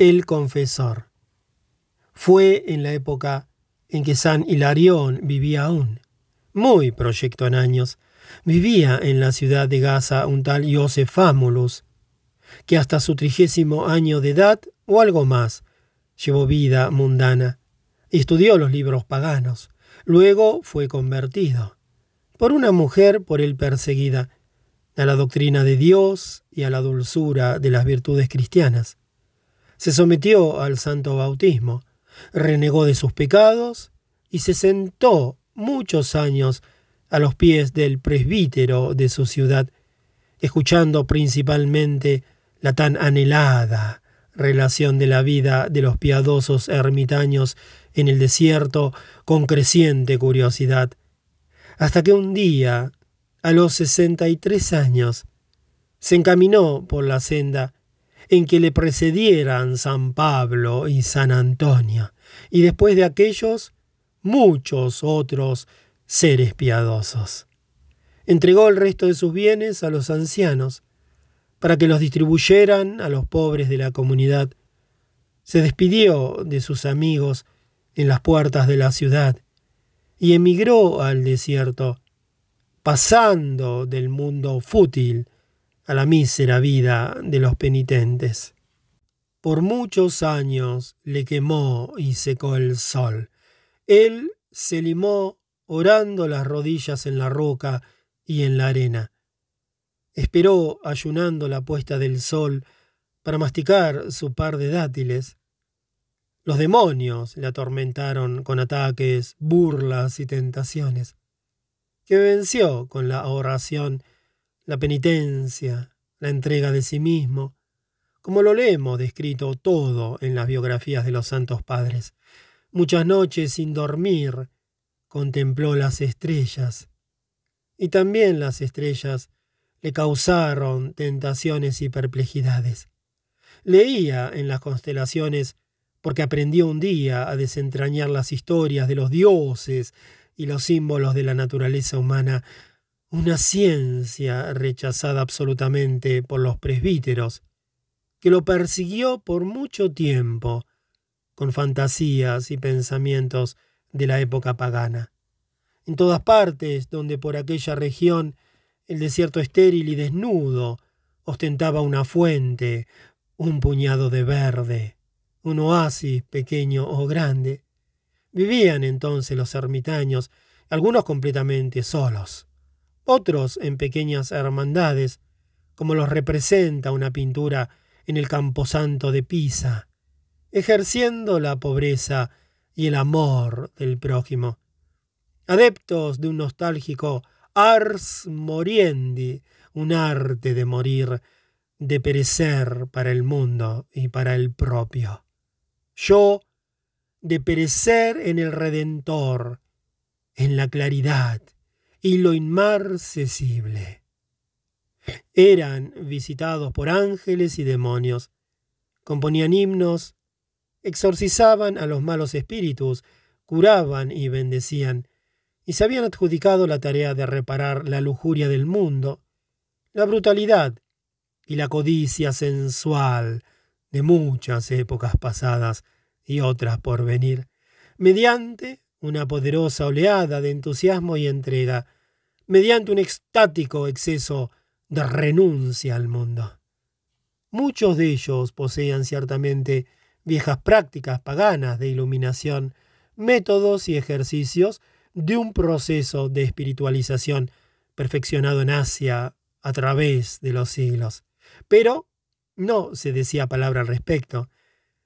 el confesor. Fue en la época en que San Hilarión vivía aún, muy proyecto en años. Vivía en la ciudad de Gaza un tal Joseph Famulus, que hasta su trigésimo año de edad o algo más llevó vida mundana estudió los libros paganos. Luego fue convertido por una mujer por él perseguida a la doctrina de Dios y a la dulzura de las virtudes cristianas. Se sometió al santo bautismo, renegó de sus pecados y se sentó muchos años a los pies del presbítero de su ciudad, escuchando principalmente la tan anhelada relación de la vida de los piadosos ermitaños en el desierto con creciente curiosidad, hasta que un día, a los sesenta y tres años, se encaminó por la senda en que le precedieran San Pablo y San Antonio, y después de aquellos muchos otros seres piadosos. Entregó el resto de sus bienes a los ancianos para que los distribuyeran a los pobres de la comunidad. Se despidió de sus amigos en las puertas de la ciudad y emigró al desierto, pasando del mundo fútil a la mísera vida de los penitentes. Por muchos años le quemó y secó el sol. Él se limó orando las rodillas en la roca y en la arena. Esperó ayunando la puesta del sol para masticar su par de dátiles. Los demonios le atormentaron con ataques, burlas y tentaciones, que venció con la oración, la penitencia, la entrega de sí mismo, como lo leemos descrito todo en las biografías de los santos padres. Muchas noches sin dormir contempló las estrellas, y también las estrellas le causaron tentaciones y perplejidades. Leía en las constelaciones porque aprendió un día a desentrañar las historias de los dioses y los símbolos de la naturaleza humana, una ciencia rechazada absolutamente por los presbíteros, que lo persiguió por mucho tiempo, con fantasías y pensamientos de la época pagana. En todas partes donde por aquella región el desierto estéril y desnudo ostentaba una fuente, un puñado de verde, un oasis pequeño o grande, vivían entonces los ermitaños, algunos completamente solos, otros en pequeñas hermandades, como los representa una pintura en el camposanto de Pisa, ejerciendo la pobreza y el amor del prójimo. Adeptos de un nostálgico ars moriendi, un arte de morir, de perecer para el mundo y para el propio. Yo, de perecer en el Redentor, en la claridad y lo inmarcesible. Eran visitados por ángeles y demonios, componían himnos, exorcizaban a los malos espíritus, curaban y bendecían, y se habían adjudicado la tarea de reparar la lujuria del mundo, la brutalidad y la codicia sensual de muchas épocas pasadas y otras por venir, mediante una poderosa oleada de entusiasmo y entrega, mediante un extático exceso de renuncia al mundo. Muchos de ellos poseían ciertamente viejas prácticas paganas de iluminación, métodos y ejercicios de un proceso de espiritualización perfeccionado en Asia a través de los siglos. Pero no se decía palabra al respecto,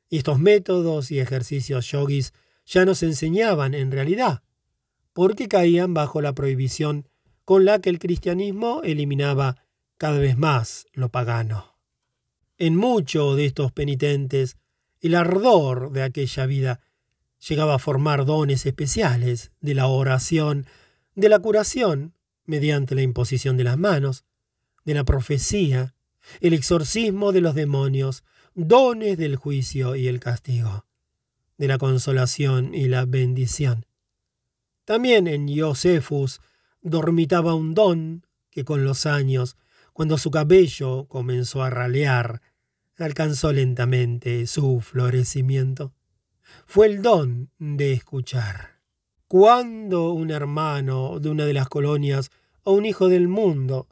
y estos métodos y ejercicios yogis ya no se enseñaban en realidad, porque caían bajo la prohibición con la que el cristianismo eliminaba cada vez más lo pagano. En muchos de estos penitentes, el ardor de aquella vida llegaba a formar dones especiales de la oración, de la curación, mediante la imposición de las manos, de la profecía, el exorcismo de los demonios, dones del juicio y el castigo, de la consolación y la bendición. También en Josefus dormitaba un don que con los años cuando su cabello comenzó a ralear, alcanzó lentamente su florecimiento. Fue el don de escuchar. Cuando un hermano de una de las colonias o un hijo del mundo,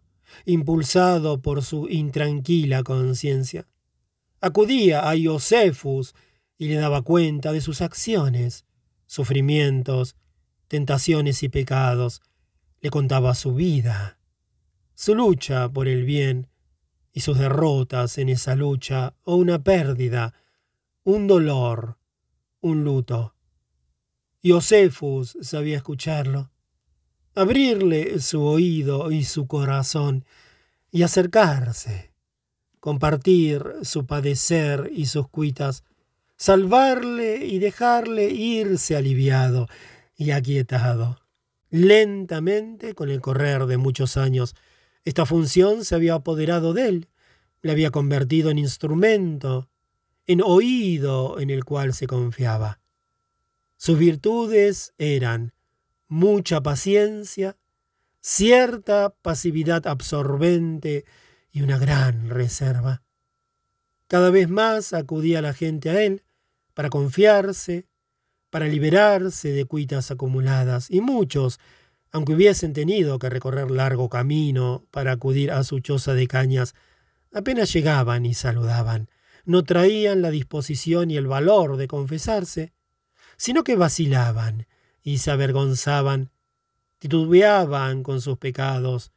impulsado por su intranquila conciencia, acudía a Iosefus y le daba cuenta de sus acciones, sufrimientos, tentaciones y pecados, le contaba su vida, su lucha por el bien y sus derrotas en esa lucha o una pérdida, un dolor, un luto. Iosefus sabía escucharlo, abrirle su oído y su corazón y acercarse, compartir su padecer y sus cuitas, salvarle y dejarle irse aliviado y aquietado. Lentamente, con el correr de muchos años, esta función se había apoderado de él, le había convertido en instrumento, en oído en el cual se confiaba. Sus virtudes eran mucha paciencia, cierta pasividad absorbente y una gran reserva. Cada vez más acudía la gente a él para confiarse, para liberarse de cuitas acumuladas, y muchos, aunque hubiesen tenido que recorrer largo camino para acudir a su choza de cañas, apenas llegaban y saludaban, no traían la disposición y el valor de confesarse, sino que vacilaban y se avergonzaban, titubeaban con sus pecados,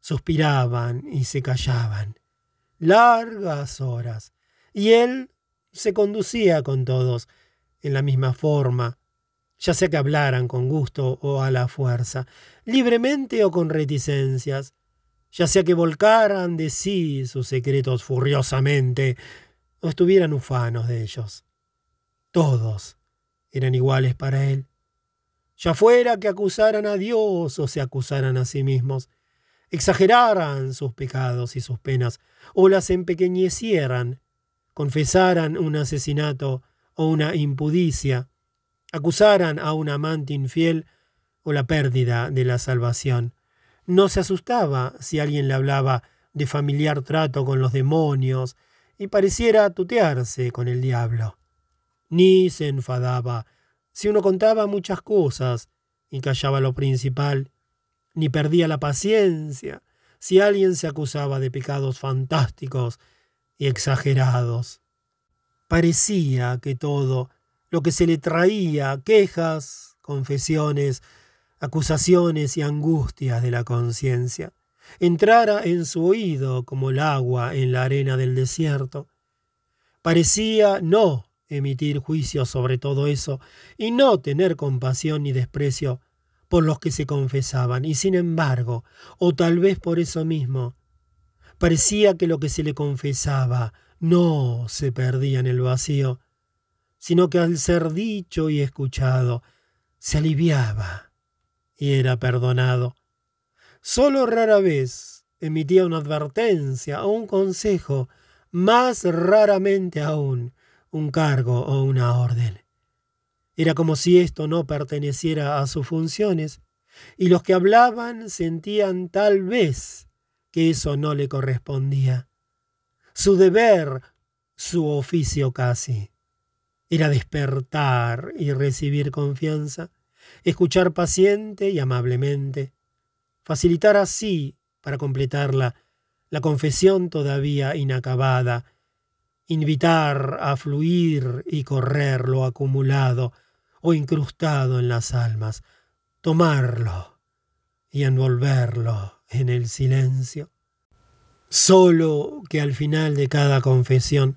suspiraban y se callaban. Largas horas. Y él se conducía con todos en la misma forma, ya sea que hablaran con gusto o a la fuerza, libremente o con reticencias, ya sea que volcaran de sí sus secretos furiosamente o estuvieran ufanos de ellos. Todos eran iguales para él. Ya fuera que acusaran a Dios o se acusaran a sí mismos, exageraran sus pecados y sus penas, o las empequeñecieran, confesaran un asesinato o una impudicia, acusaran a un amante infiel o la pérdida de la salvación. No se asustaba si alguien le hablaba de familiar trato con los demonios y pareciera tutearse con el diablo ni se enfadaba si uno contaba muchas cosas y callaba lo principal, ni perdía la paciencia si alguien se acusaba de pecados fantásticos y exagerados. Parecía que todo lo que se le traía, quejas, confesiones, acusaciones y angustias de la conciencia, entrara en su oído como el agua en la arena del desierto. Parecía no emitir juicios sobre todo eso y no tener compasión ni desprecio por los que se confesaban. Y sin embargo, o tal vez por eso mismo, parecía que lo que se le confesaba no se perdía en el vacío, sino que al ser dicho y escuchado, se aliviaba y era perdonado. Solo rara vez emitía una advertencia o un consejo, más raramente aún un cargo o una orden. Era como si esto no perteneciera a sus funciones, y los que hablaban sentían tal vez que eso no le correspondía. Su deber, su oficio casi, era despertar y recibir confianza, escuchar paciente y amablemente, facilitar así, para completarla, la confesión todavía inacabada, invitar a fluir y correr lo acumulado o incrustado en las almas, tomarlo y envolverlo en el silencio. Solo que al final de cada confesión,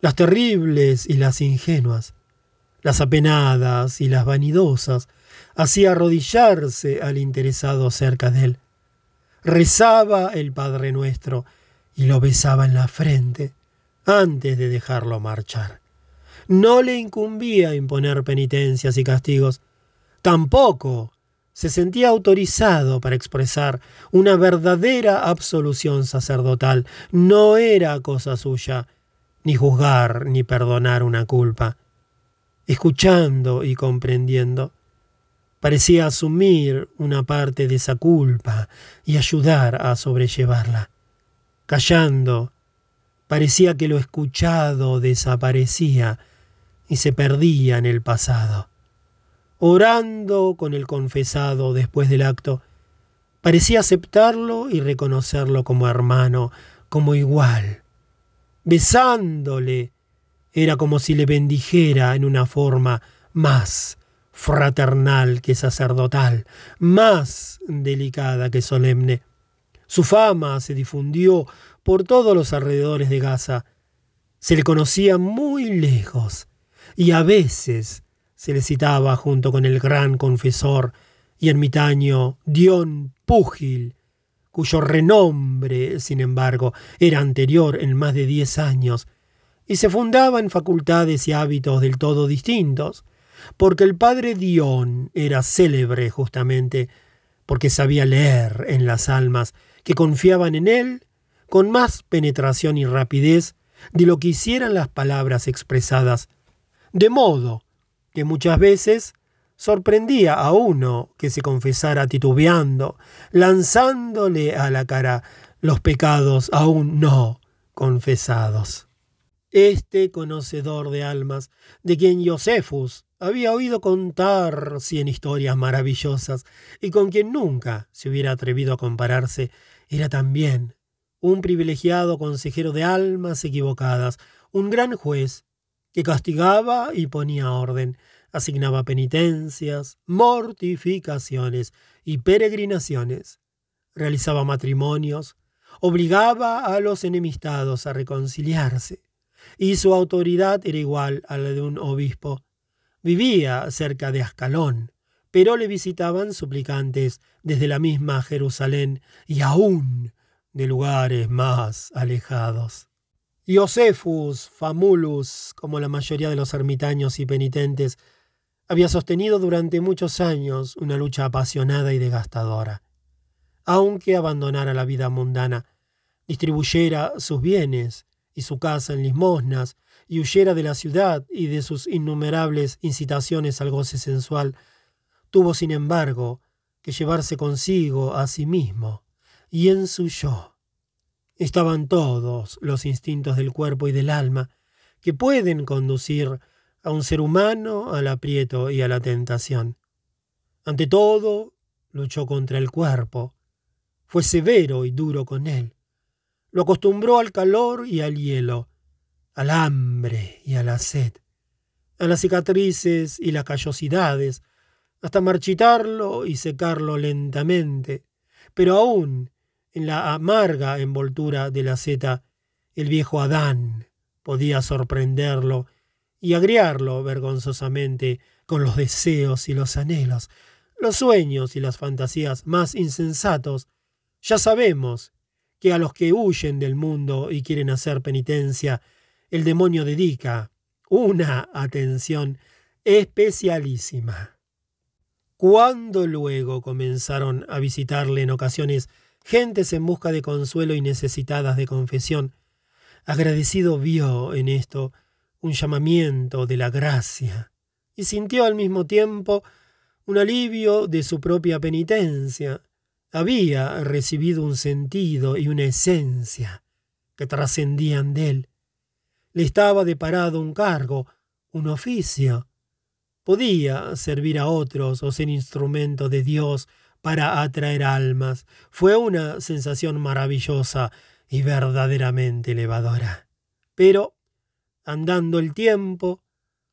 las terribles y las ingenuas, las apenadas y las vanidosas, hacía arrodillarse al interesado cerca de él. Rezaba el Padre Nuestro y lo besaba en la frente antes de dejarlo marchar. No le incumbía imponer penitencias y castigos. Tampoco se sentía autorizado para expresar una verdadera absolución sacerdotal. No era cosa suya ni juzgar ni perdonar una culpa. Escuchando y comprendiendo, parecía asumir una parte de esa culpa y ayudar a sobrellevarla. Callando, Parecía que lo escuchado desaparecía y se perdía en el pasado. Orando con el confesado después del acto, parecía aceptarlo y reconocerlo como hermano, como igual. Besándole, era como si le bendijera en una forma más fraternal que sacerdotal, más delicada que solemne. Su fama se difundió por todos los alrededores de Gaza. Se le conocía muy lejos y a veces se le citaba junto con el gran confesor y ermitaño Dion Púgil, cuyo renombre, sin embargo, era anterior en más de diez años, y se fundaba en facultades y hábitos del todo distintos, porque el padre Dion era célebre justamente porque sabía leer en las almas que confiaban en él con más penetración y rapidez de lo que hicieran las palabras expresadas, de modo que muchas veces sorprendía a uno que se confesara titubeando, lanzándole a la cara los pecados aún no confesados. Este conocedor de almas, de quien Josefus había oído contar cien historias maravillosas y con quien nunca se hubiera atrevido a compararse, era también un privilegiado consejero de almas equivocadas, un gran juez que castigaba y ponía orden, asignaba penitencias, mortificaciones y peregrinaciones, realizaba matrimonios, obligaba a los enemistados a reconciliarse, y su autoridad era igual a la de un obispo. Vivía cerca de Ascalón, pero le visitaban suplicantes desde la misma Jerusalén y aún de lugares más alejados. Iosefus Famulus, como la mayoría de los ermitaños y penitentes, había sostenido durante muchos años una lucha apasionada y desgastadora. Aunque abandonara la vida mundana, distribuyera sus bienes y su casa en limosnas, y huyera de la ciudad y de sus innumerables incitaciones al goce sensual, tuvo, sin embargo, que llevarse consigo a sí mismo y en su yo. Estaban todos los instintos del cuerpo y del alma que pueden conducir a un ser humano al aprieto y a la tentación. Ante todo, luchó contra el cuerpo, fue severo y duro con él, lo acostumbró al calor y al hielo, al hambre y a la sed, a las cicatrices y las callosidades, hasta marchitarlo y secarlo lentamente, pero aún en la amarga envoltura de la seta, el viejo Adán podía sorprenderlo y agriarlo vergonzosamente con los deseos y los anhelos, los sueños y las fantasías más insensatos. Ya sabemos que a los que huyen del mundo y quieren hacer penitencia, el demonio dedica una atención especialísima. Cuando luego comenzaron a visitarle en ocasiones gentes en busca de consuelo y necesitadas de confesión. Agradecido vio en esto un llamamiento de la gracia y sintió al mismo tiempo un alivio de su propia penitencia. Había recibido un sentido y una esencia que trascendían de él. Le estaba deparado un cargo, un oficio. Podía servir a otros o ser instrumento de Dios para atraer almas. Fue una sensación maravillosa y verdaderamente elevadora. Pero, andando el tiempo,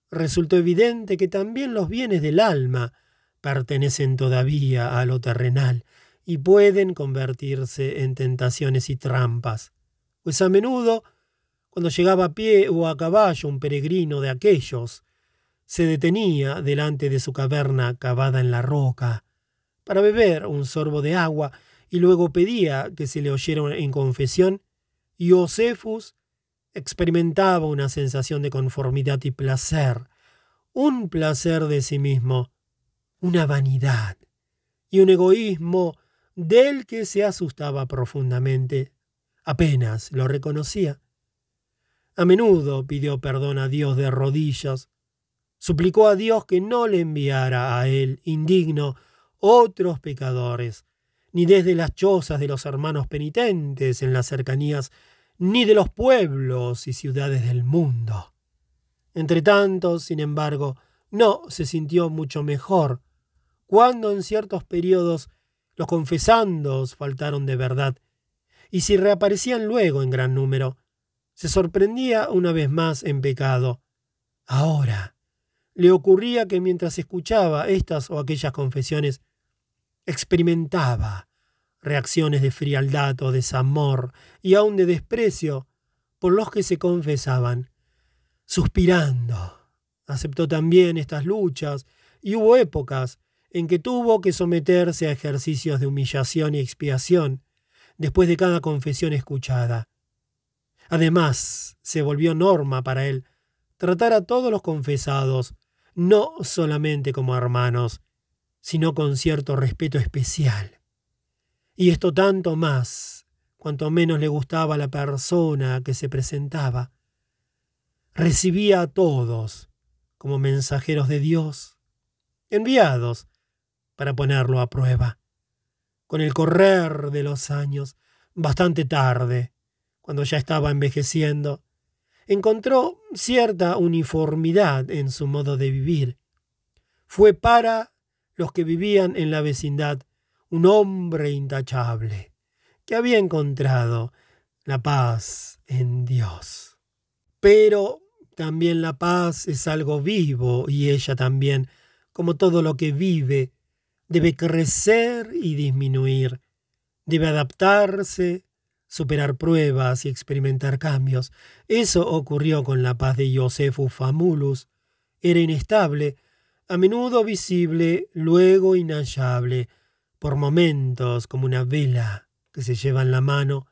resultó evidente que también los bienes del alma pertenecen todavía a lo terrenal y pueden convertirse en tentaciones y trampas, pues a menudo, cuando llegaba a pie o a caballo un peregrino de aquellos, se detenía delante de su caverna cavada en la roca, para beber un sorbo de agua y luego pedía que se le oyera en confesión, y Josefus experimentaba una sensación de conformidad y placer, un placer de sí mismo, una vanidad y un egoísmo del que se asustaba profundamente. Apenas lo reconocía. A menudo pidió perdón a Dios de rodillas, suplicó a Dios que no le enviara a él, indigno, otros pecadores, ni desde las chozas de los hermanos penitentes en las cercanías, ni de los pueblos y ciudades del mundo. Entre tanto, sin embargo, no se sintió mucho mejor cuando en ciertos periodos los confesandos faltaron de verdad, y si reaparecían luego en gran número, se sorprendía una vez más en pecado. Ahora, le ocurría que mientras escuchaba estas o aquellas confesiones, experimentaba reacciones de frialdad o desamor y aun de desprecio por los que se confesaban. Suspirando, aceptó también estas luchas y hubo épocas en que tuvo que someterse a ejercicios de humillación y expiación después de cada confesión escuchada. Además, se volvió norma para él tratar a todos los confesados no solamente como hermanos, sino con cierto respeto especial. Y esto tanto más, cuanto menos le gustaba la persona que se presentaba. Recibía a todos como mensajeros de Dios, enviados para ponerlo a prueba. Con el correr de los años, bastante tarde, cuando ya estaba envejeciendo, encontró cierta uniformidad en su modo de vivir. Fue para los que vivían en la vecindad un hombre intachable, que había encontrado la paz en Dios. Pero también la paz es algo vivo y ella también, como todo lo que vive, debe crecer y disminuir, debe adaptarse, superar pruebas y experimentar cambios. Eso ocurrió con la paz de Josephus Famulus. Era inestable, a menudo visible, luego inhallable, por momentos como una vela que se lleva en la mano,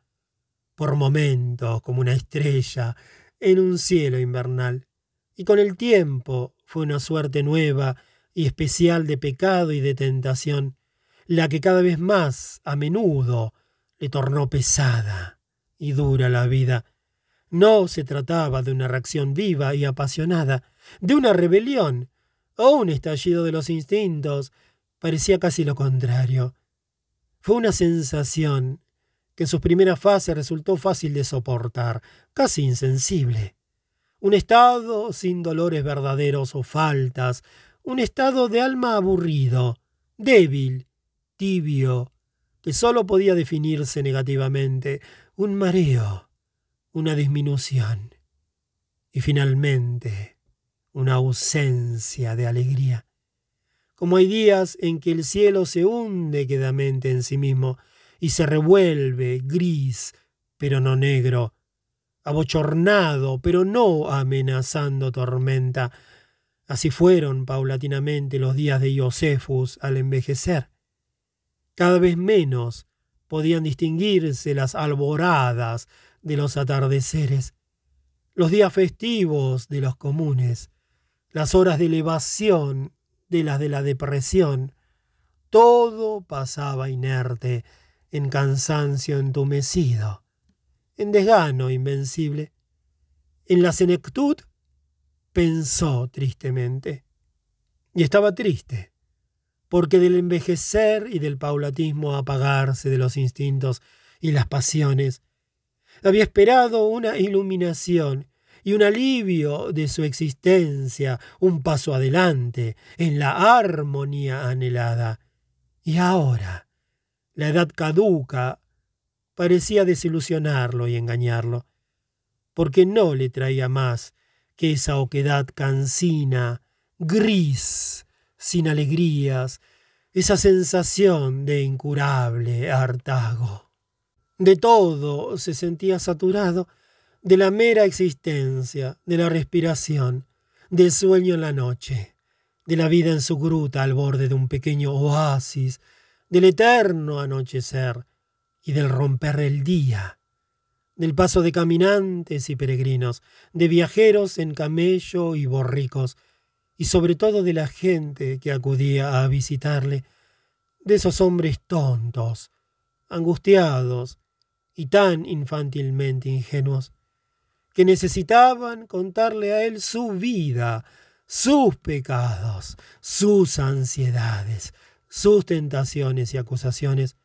por momentos como una estrella en un cielo invernal. Y con el tiempo fue una suerte nueva y especial de pecado y de tentación, la que cada vez más a menudo le tornó pesada y dura la vida. No se trataba de una reacción viva y apasionada, de una rebelión o un estallido de los instintos, parecía casi lo contrario. Fue una sensación que en sus primeras fases resultó fácil de soportar, casi insensible. Un estado sin dolores verdaderos o faltas, un estado de alma aburrido, débil, tibio, que sólo podía definirse negativamente, un mareo, una disminución y finalmente una ausencia de alegría. Como hay días en que el cielo se hunde quedamente en sí mismo y se revuelve gris, pero no negro, abochornado, pero no amenazando tormenta. Así fueron paulatinamente los días de Iosefus al envejecer. Cada vez menos podían distinguirse las alboradas de los atardeceres, los días festivos de los comunes, las horas de elevación de las de la depresión. Todo pasaba inerte, en cansancio entumecido, en desgano invencible. En la senectud pensó tristemente. Y estaba triste porque del envejecer y del paulatismo apagarse de los instintos y las pasiones, había esperado una iluminación y un alivio de su existencia, un paso adelante en la armonía anhelada. Y ahora, la edad caduca parecía desilusionarlo y engañarlo, porque no le traía más que esa oquedad cansina, gris, sin alegrías, esa sensación de incurable hartago. De todo se sentía saturado, de la mera existencia, de la respiración, del sueño en la noche, de la vida en su gruta al borde de un pequeño oasis, del eterno anochecer y del romper el día, del paso de caminantes y peregrinos, de viajeros en camello y borricos, y sobre todo de la gente que acudía a visitarle, de esos hombres tontos, angustiados y tan infantilmente ingenuos, que necesitaban contarle a él su vida, sus pecados, sus ansiedades, sus tentaciones y acusaciones.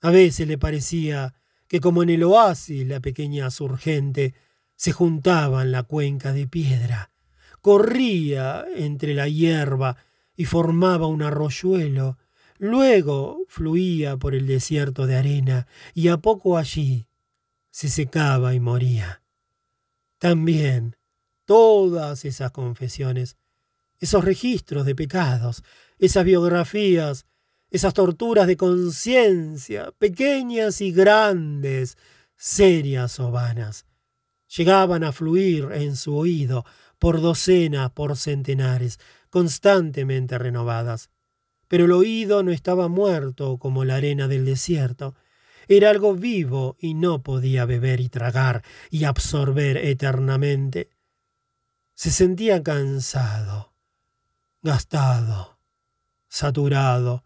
A veces le parecía que como en el oasis la pequeña surgente se juntaba en la cuenca de piedra, corría entre la hierba y formaba un arroyuelo, luego fluía por el desierto de arena y a poco allí se secaba y moría. También todas esas confesiones, esos registros de pecados, esas biografías, esas torturas de conciencia, pequeñas y grandes, serias o vanas, llegaban a fluir en su oído por docenas, por centenares, constantemente renovadas. Pero el oído no estaba muerto como la arena del desierto, era algo vivo y no podía beber y tragar y absorber eternamente. Se sentía cansado, gastado, saturado.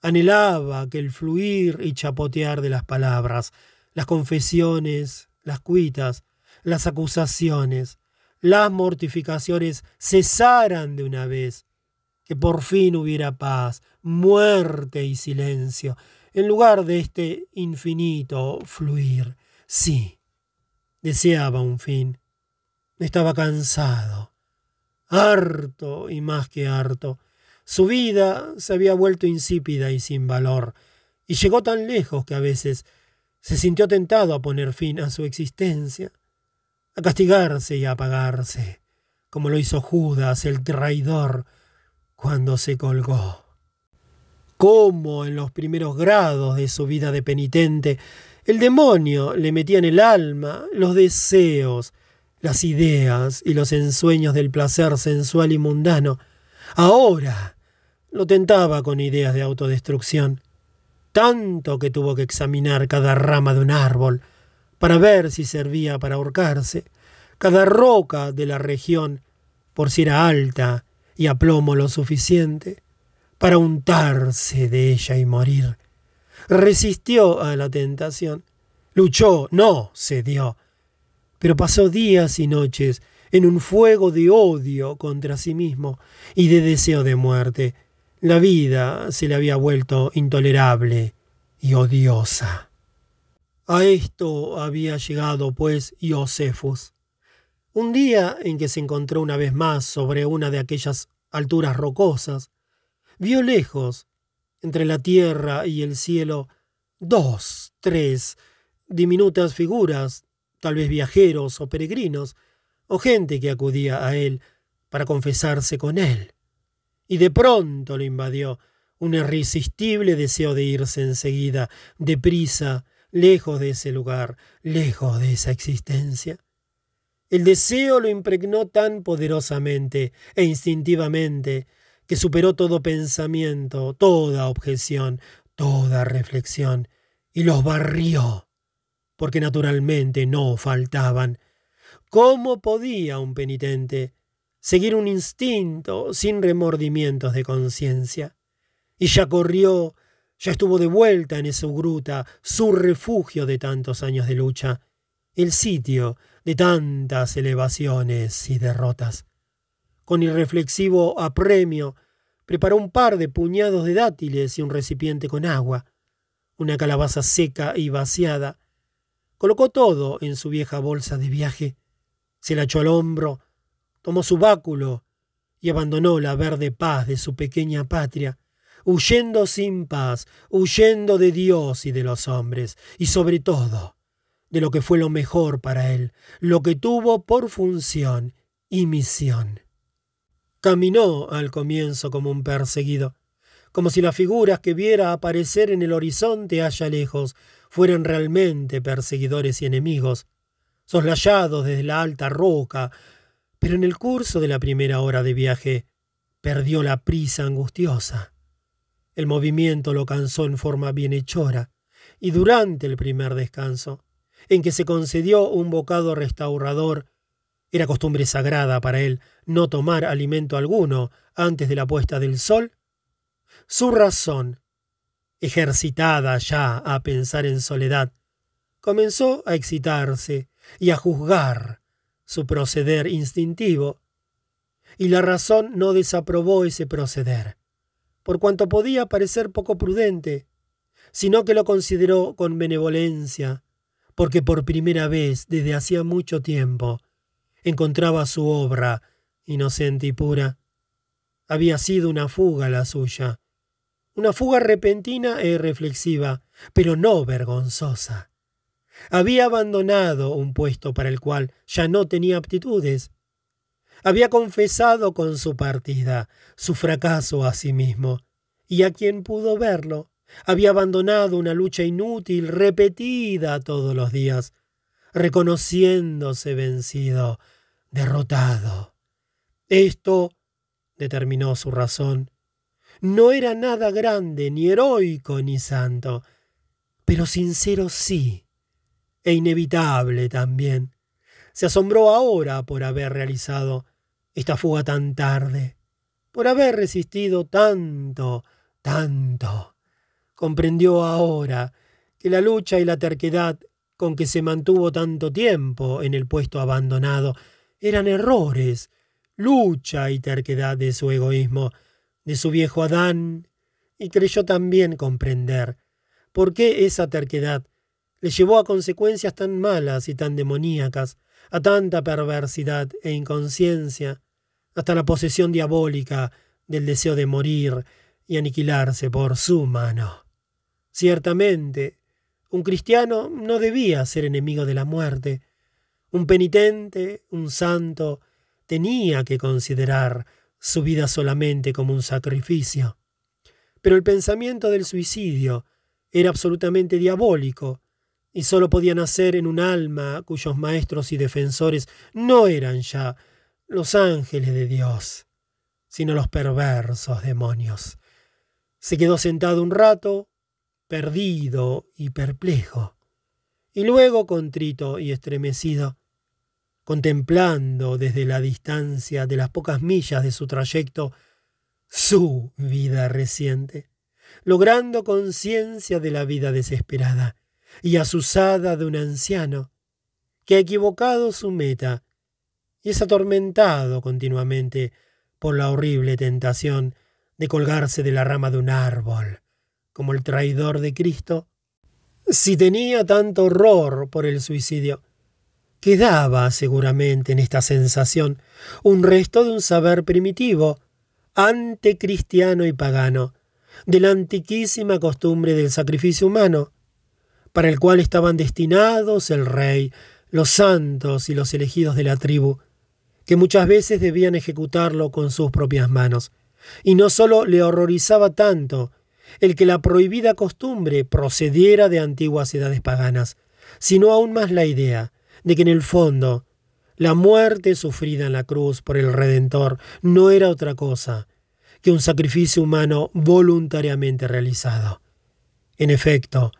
Anhelaba aquel fluir y chapotear de las palabras, las confesiones, las cuitas, las acusaciones, las mortificaciones cesaran de una vez, que por fin hubiera paz, muerte y silencio, en lugar de este infinito fluir. Sí, deseaba un fin. Estaba cansado, harto y más que harto. Su vida se había vuelto insípida y sin valor, y llegó tan lejos que a veces se sintió tentado a poner fin a su existencia, a castigarse y a apagarse, como lo hizo Judas el traidor cuando se colgó. Cómo en los primeros grados de su vida de penitente el demonio le metía en el alma los deseos, las ideas y los ensueños del placer sensual y mundano. Ahora lo tentaba con ideas de autodestrucción, tanto que tuvo que examinar cada rama de un árbol para ver si servía para ahorcarse, cada roca de la región por si era alta y a plomo lo suficiente para untarse de ella y morir. Resistió a la tentación, luchó, no cedió, pero pasó días y noches en un fuego de odio contra sí mismo y de deseo de muerte, la vida se le había vuelto intolerable y odiosa. A esto había llegado, pues, Iosefus. Un día en que se encontró una vez más sobre una de aquellas alturas rocosas, vio lejos, entre la tierra y el cielo, dos, tres diminutas figuras, tal vez viajeros o peregrinos, o gente que acudía a él para confesarse con él y de pronto lo invadió un irresistible deseo de irse enseguida, deprisa, lejos de ese lugar, lejos de esa existencia. El deseo lo impregnó tan poderosamente e instintivamente que superó todo pensamiento, toda objeción, toda reflexión, y los barrió, porque naturalmente no faltaban. ¿Cómo podía un penitente seguir un instinto sin remordimientos de conciencia. Y ya corrió, ya estuvo de vuelta en esa gruta, su refugio de tantos años de lucha, el sitio de tantas elevaciones y derrotas. Con irreflexivo apremio, preparó un par de puñados de dátiles y un recipiente con agua, una calabaza seca y vaciada. Colocó todo en su vieja bolsa de viaje, se la echó al hombro, tomó su báculo y abandonó la verde paz de su pequeña patria, huyendo sin paz, huyendo de Dios y de los hombres, y sobre todo de lo que fue lo mejor para él, lo que tuvo por función y misión. Caminó al comienzo como un perseguido, como si las figuras que viera aparecer en el horizonte allá lejos fueran realmente perseguidores y enemigos, soslayados desde la alta roca, pero en el curso de la primera hora de viaje perdió la prisa angustiosa. El movimiento lo cansó en forma bienhechora, y durante el primer descanso, en que se concedió un bocado restaurador, era costumbre sagrada para él no tomar alimento alguno antes de la puesta del sol, su razón, ejercitada ya a pensar en soledad, comenzó a excitarse y a juzgar su proceder instintivo, y la razón no desaprobó ese proceder, por cuanto podía parecer poco prudente. sino que lo consideró con benevolencia, porque por primera vez desde hacía mucho tiempo encontraba su obra inocente y pura. Había sido una fuga la suya, una fuga repentina e reflexiva, pero no vergonzosa. Había abandonado un puesto para el cual ya no tenía aptitudes. Había confesado con su partida su fracaso a sí mismo, y a quien pudo verlo, había abandonado una lucha inútil repetida todos los días, reconociéndose vencido, derrotado. Esto, determinó su razón, no era nada grande, ni heroico, ni santo, pero sincero sí, e inevitable también. Se asombró ahora por haber realizado esta fuga tan tarde, por haber resistido tanto, tanto. Comprendió ahora que la lucha y la terquedad con que se mantuvo tanto tiempo en el puesto abandonado eran errores, lucha y terquedad de su egoísmo, de su viejo Adán, y creyó también comprender por qué esa terquedad le llevó a consecuencias tan malas y tan demoníacas, a tanta perversidad e inconsciencia, hasta la posesión diabólica del deseo de morir y aniquilarse por su mano. Ciertamente, un cristiano no debía ser enemigo de la muerte. Un penitente, un santo, tenía que considerar su vida solamente como un sacrificio. Pero el pensamiento del suicidio era absolutamente diabólico, y sólo podía nacer en un alma cuyos maestros y defensores no eran ya los ángeles de Dios, sino los perversos demonios. Se quedó sentado un rato, perdido y perplejo, y luego contrito y estremecido, contemplando desde la distancia de las pocas millas de su trayecto su vida reciente, logrando conciencia de la vida desesperada y asusada de un anciano que ha equivocado su meta y es atormentado continuamente por la horrible tentación de colgarse de la rama de un árbol, como el traidor de Cristo. Si tenía tanto horror por el suicidio, quedaba seguramente en esta sensación un resto de un saber primitivo, antecristiano y pagano, de la antiquísima costumbre del sacrificio humano, para el cual estaban destinados el rey, los santos y los elegidos de la tribu, que muchas veces debían ejecutarlo con sus propias manos. Y no sólo le horrorizaba tanto el que la prohibida costumbre procediera de antiguas edades paganas, sino aún más la idea de que en el fondo la muerte sufrida en la cruz por el Redentor no era otra cosa que un sacrificio humano voluntariamente realizado. En efecto,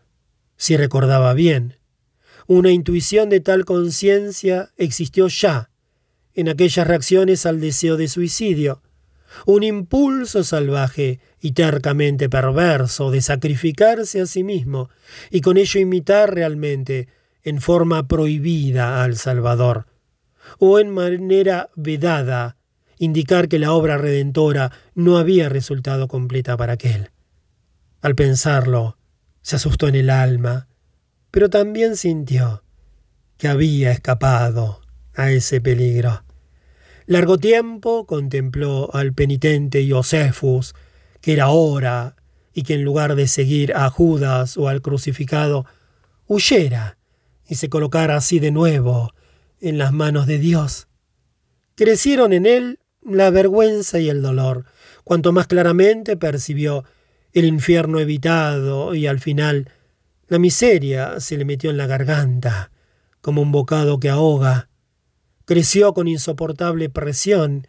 si recordaba bien, una intuición de tal conciencia existió ya en aquellas reacciones al deseo de suicidio, un impulso salvaje y tercamente perverso de sacrificarse a sí mismo y con ello imitar realmente en forma prohibida al Salvador, o en manera vedada, indicar que la obra redentora no había resultado completa para aquel. Al pensarlo, se asustó en el alma, pero también sintió que había escapado a ese peligro. Largo tiempo contempló al penitente Josefus, que era hora y que en lugar de seguir a Judas o al crucificado, huyera y se colocara así de nuevo en las manos de Dios. Crecieron en él la vergüenza y el dolor, cuanto más claramente percibió el infierno evitado y al final la miseria se le metió en la garganta como un bocado que ahoga. Creció con insoportable presión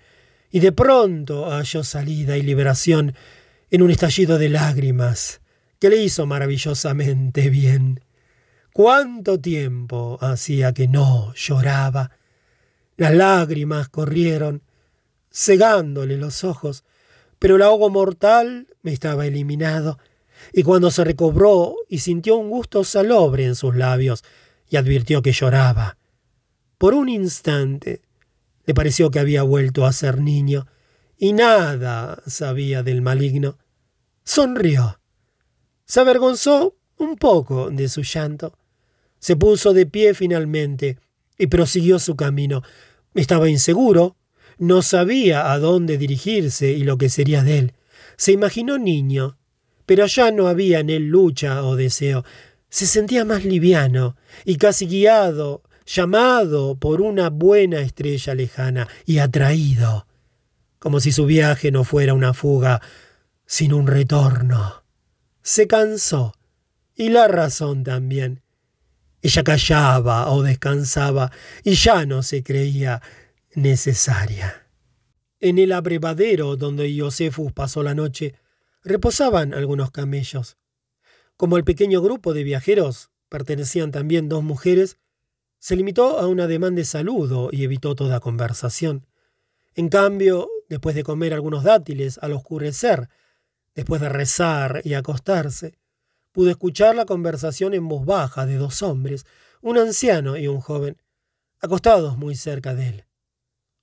y de pronto halló salida y liberación en un estallido de lágrimas que le hizo maravillosamente bien. ¿Cuánto tiempo hacía que no lloraba? Las lágrimas corrieron, cegándole los ojos, pero el ahogo mortal me estaba eliminado, y cuando se recobró y sintió un gusto salobre en sus labios, y advirtió que lloraba, por un instante le pareció que había vuelto a ser niño, y nada sabía del maligno. Sonrió Se avergonzó un poco de su llanto. Se puso de pie finalmente y prosiguió su camino. Estaba inseguro, no sabía a dónde dirigirse y lo que sería de él. Se imaginó niño, pero ya no había en él lucha o deseo. Se sentía más liviano y casi guiado, llamado por una buena estrella lejana y atraído, como si su viaje no fuera una fuga, sino un retorno. Se cansó, y la razón también. Ella callaba o descansaba y ya no se creía necesaria. En el abrevadero donde Josefus pasó la noche, reposaban algunos camellos. Como el pequeño grupo de viajeros pertenecían también dos mujeres, se limitó a un ademán de saludo y evitó toda conversación. En cambio, después de comer algunos dátiles al oscurecer, después de rezar y acostarse, pudo escuchar la conversación en voz baja de dos hombres, un anciano y un joven, acostados muy cerca de él.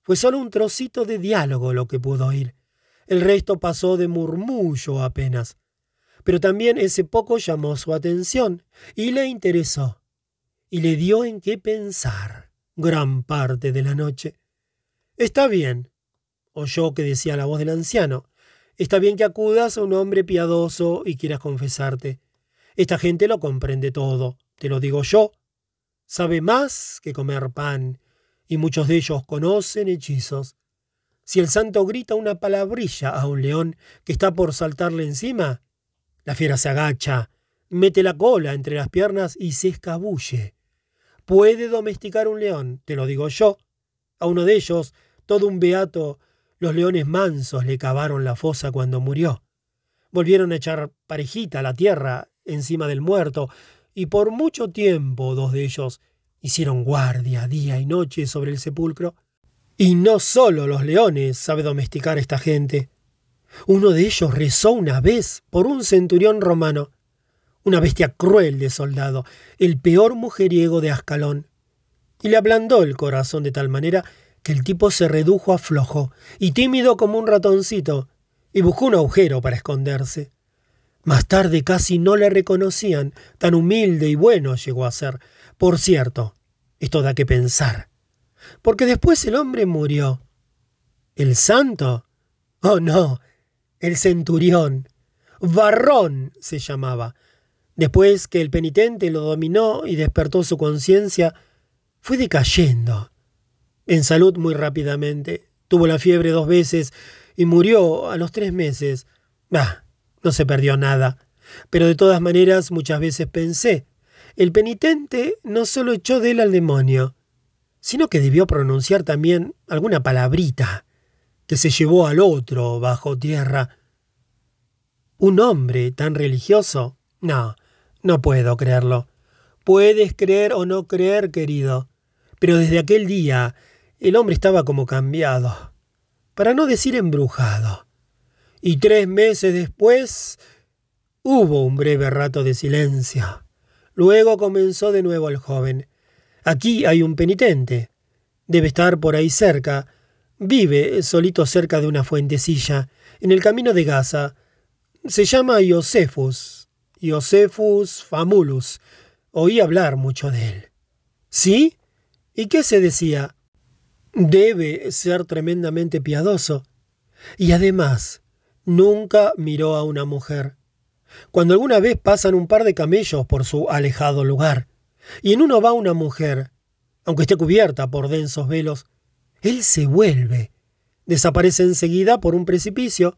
Fue solo un trocito de diálogo lo que pudo oír. El resto pasó de murmullo apenas. Pero también ese poco llamó su atención y le interesó, y le dio en qué pensar gran parte de la noche. Está bien, oyó que decía la voz del anciano, está bien que acudas a un hombre piadoso y quieras confesarte. Esta gente lo comprende todo, te lo digo yo. Sabe más que comer pan, y muchos de ellos conocen hechizos. Si el santo grita una palabrilla a un león que está por saltarle encima, la fiera se agacha, mete la cola entre las piernas y se escabulle. Puede domesticar un león, te lo digo yo. A uno de ellos, todo un beato, los leones mansos le cavaron la fosa cuando murió. Volvieron a echar parejita a la tierra encima del muerto, y por mucho tiempo dos de ellos hicieron guardia día y noche sobre el sepulcro. Y no solo los leones sabe domesticar esta gente. Uno de ellos rezó una vez por un centurión romano, una bestia cruel de soldado, el peor mujeriego de Ascalón, y le ablandó el corazón de tal manera que el tipo se redujo a flojo y tímido como un ratoncito, y buscó un agujero para esconderse. Más tarde casi no le reconocían, tan humilde y bueno llegó a ser. Por cierto, esto da que pensar, porque después el hombre murió. ¿El santo? Oh, no, el centurión. Barrón se llamaba. Después que el penitente lo dominó y despertó su conciencia, fue decayendo. En salud muy rápidamente. Tuvo la fiebre dos veces y murió a los tres meses. Bah, no se perdió nada. Pero de todas maneras muchas veces pensé, el penitente no solo echó de él al demonio, sino que debió pronunciar también alguna palabrita que se llevó al otro bajo tierra. ¿Un hombre tan religioso? No, no puedo creerlo. Puedes creer o no creer, querido, pero desde aquel día el hombre estaba como cambiado, para no decir embrujado y tres meses después hubo un breve rato de silencio. Luego comenzó de nuevo el joven. Aquí hay un penitente. Debe estar por ahí cerca. Vive solito cerca de una fuentecilla, en el camino de Gaza. Se llama Iosefus. Iosefus Famulus. Oí hablar mucho de él. ¿Sí? ¿Y qué se decía? Debe ser tremendamente piadoso. Y además, Nunca miró a una mujer. Cuando alguna vez pasan un par de camellos por su alejado lugar, y en uno va una mujer, aunque esté cubierta por densos velos, él se vuelve, desaparece enseguida por un precipicio.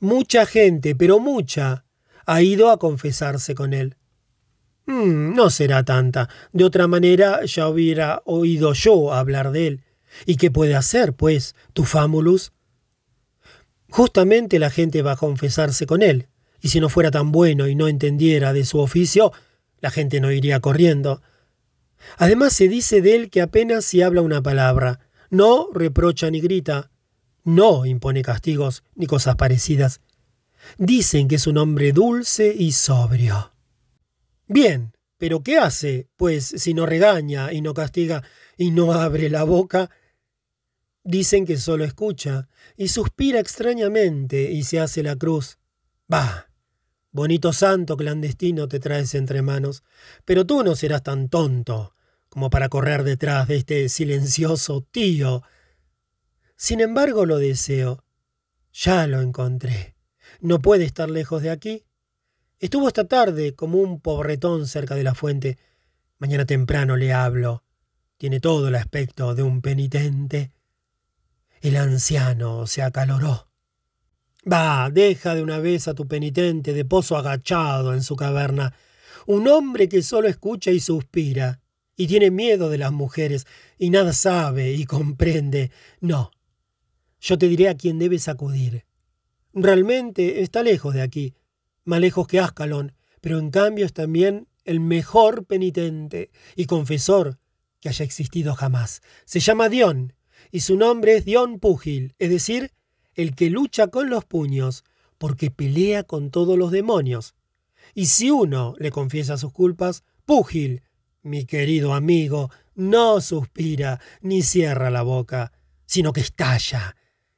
Mucha gente, pero mucha, ha ido a confesarse con él. Mm, no será tanta. De otra manera ya hubiera oído yo hablar de él. ¿Y qué puede hacer, pues, tu Famulus? Justamente la gente va a confesarse con él, y si no fuera tan bueno y no entendiera de su oficio, la gente no iría corriendo. Además se dice de él que apenas si habla una palabra, no reprocha ni grita, no impone castigos ni cosas parecidas. Dicen que es un hombre dulce y sobrio. Bien, pero ¿qué hace? Pues si no regaña y no castiga y no abre la boca, Dicen que solo escucha y suspira extrañamente y se hace la cruz. Bah, Bonito santo clandestino te traes entre manos, pero tú no serás tan tonto como para correr detrás de este silencioso tío. Sin embargo, lo deseo. Ya lo encontré. No puede estar lejos de aquí. Estuvo esta tarde como un pobretón cerca de la fuente. Mañana temprano le hablo. Tiene todo el aspecto de un penitente. El anciano se acaloró. Va, deja de una vez a tu penitente de pozo agachado en su caverna, un hombre que solo escucha y suspira, y tiene miedo de las mujeres, y nada sabe y comprende. No, yo te diré a quién debes acudir. Realmente está lejos de aquí, más lejos que Ascalón, pero en cambio es también el mejor penitente y confesor que haya existido jamás. Se llama Dion, y su nombre es Dion Púgil, es decir, el que lucha con los puños, porque pelea con todos los demonios. Y si uno le confiesa sus culpas, Púgil, mi querido amigo, no suspira ni cierra la boca, sino que estalla